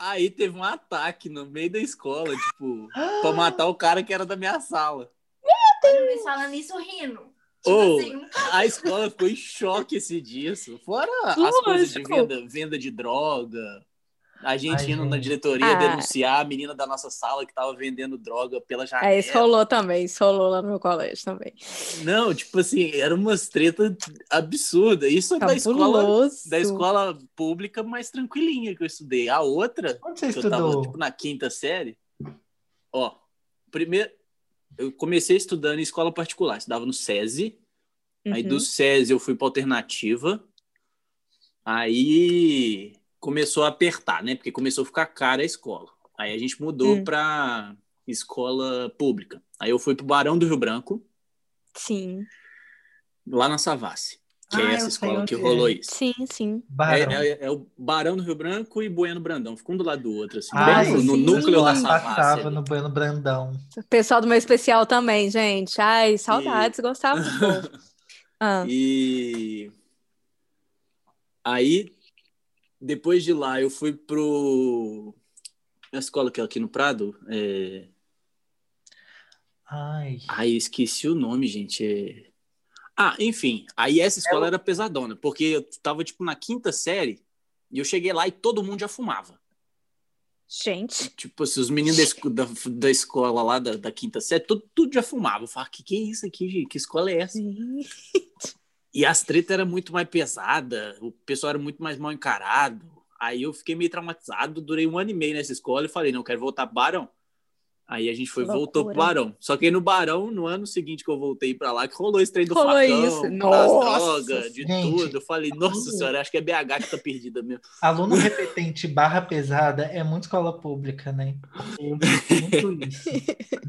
Aí teve um ataque no meio da escola, tipo, pra matar o cara que era da minha sala. Luiz falando isso rindo. Tipo Ô, assim, A escola ficou em choque esse disso. Fora as coisas de Lógico. venda, venda de droga. A gente Ai, indo na gente. diretoria Ah. denunciar a menina da nossa sala que tava vendendo droga pela janela. É, isso rolou também, isso rolou lá no meu colégio também. Não, tipo assim, era umas treta absurda. Isso é da escola, da escola pública mais tranquilinha que eu estudei. A outra, Onde você que eu tava estudou? tipo, na quinta série, ó, primeiro, eu comecei estudando em escola particular, estudava no SESI, Aí Uhum. do SESI eu fui para alternativa. Aí começou a apertar, né? Porque começou a ficar cara a escola. Aí a gente mudou Hum. para escola pública. Aí eu fui pro Barão do Rio Branco, Sim, lá na Savassi, que Ah, é essa escola que é. rolou isso. sim, sim. Barão. É, é- é o Barão do Rio Branco e Bueno Brandão, ficam um do lado do outro, assim, Ai, bem no, no sim. núcleo da eu Savassi. passava ali. no Bueno Brandão. Pessoal do meu especial também, gente. Ai, saudades, gostava do povo. Ah, E aí, depois de lá, eu fui pro. A escola que é aqui no Prado. É... Ai. Ai, esqueci o nome, gente. É... Ah, enfim. Aí essa escola era pesadona, porque eu tava, tipo, na quinta série e eu cheguei lá e todo mundo já fumava. gente. Tipo, assim, os meninos da, da escola lá, da, da quinta série, tudo, tudo já fumava. Eu falava, que que é isso aqui, gente? Que escola é essa? E as tretas eram muito mais pesadas, o pessoal era muito mais mal encarado. Aí eu fiquei meio traumatizado, durei um ano e meio nessa escola e falei, não, quero voltar pro Barão. Aí a gente foi, voltou pro. Barão. Só que aí no Barão, no ano seguinte que eu voltei pra lá, que rolou esse trem do Rolou facão, isso. das Nossa, drogas, de gente. tudo. Eu falei, nossa senhora, acho que é BH que tá perdida mesmo. Aluno repetente barra pesada é muito escola pública, né? Muito isso.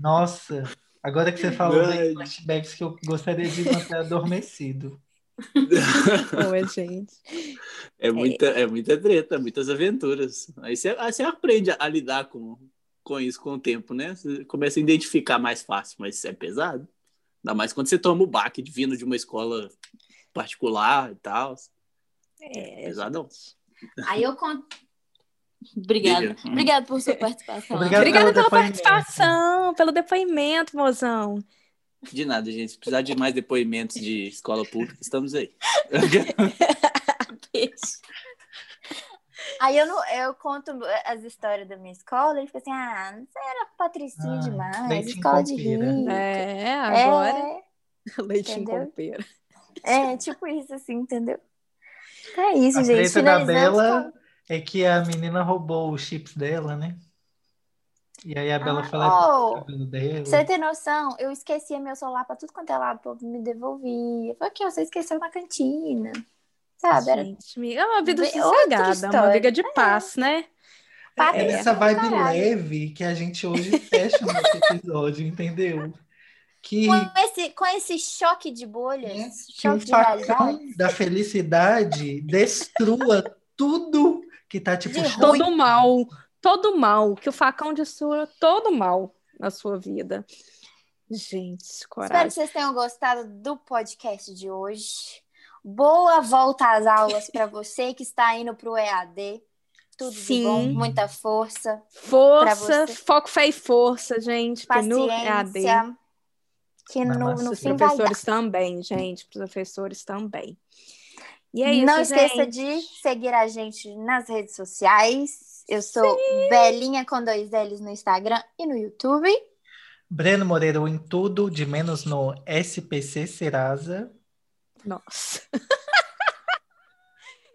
Nossa, agora que você falou, veio flashbacks que eu gostaria de manter adormecido. Gente. É muita, é muita treta, muitas aventuras. Aí você, aí você aprende a, a lidar com, com isso com o tempo, né? Você começa a identificar mais fácil, mas é pesado. Ainda mais quando você toma o baque de vindo de uma escola particular e tal. É, Pesadão. Aí eu conto. Obrigada. Obrigada por sua participação. Obrigado Obrigada pelo pela participação, pelo depoimento, mozão. De nada, gente. Se precisar de mais depoimentos de escola pública, estamos aí. Beijo. Aí eu, não, eu conto as histórias da minha escola e fica assim, ah, você era patricinha Ah, demais, escola de rico. É, agora. É, Leitinho entendeu? com pera. é, tipo isso, assim, entendeu? Então é isso, A gente. treta da Bela com- é que a menina roubou os chips dela, né? E aí a Bela Ah, pro oh, cabelo você ter noção, eu esquecia meu celular pra tudo quanto é lado, o povo me devolvia. Eu falei, aqui, ó, você esqueceu na cantina. Sabe? Era Gente, amiga, é uma vida sossegada, uma vida de paz, né? papo É de nessa vibe caralho. leve que a gente hoje fecha nosso episódio, entendeu? Que, Com esse, com esse choque de bolhas, né, que um choque de realidade. facão da felicidade destrua tudo que tá te De puxando. Todo mal, todo mal, que o facão destrua todo mal na sua vida. Gente, Espero coragem. que vocês tenham gostado do podcast de hoje. Boa volta às aulas para você que está indo para o EAD. Tudo de Sim. bom, muita força, Força, foco, fé e força, gente. porque no EAD. paciência. Que no, no Os fim vai dar. professores também, gente. Professores também. E é isso, Não esqueça gente. de seguir a gente nas redes sociais. Eu sou Belinha com dois L's no Instagram e no YouTube. Breno Moreira em tudo, de menos no SPC Serasa. Nossa.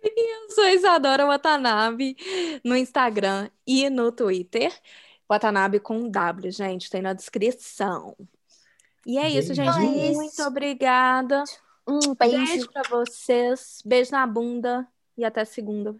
E eu sou Isadora Watanabe no Instagram e no Twitter. Watanabe com W, gente, tem na descrição. E é isso, gente. Beijos. Muito obrigada. Um Beijo beijo. pra vocês. Beijo na bunda e até segunda.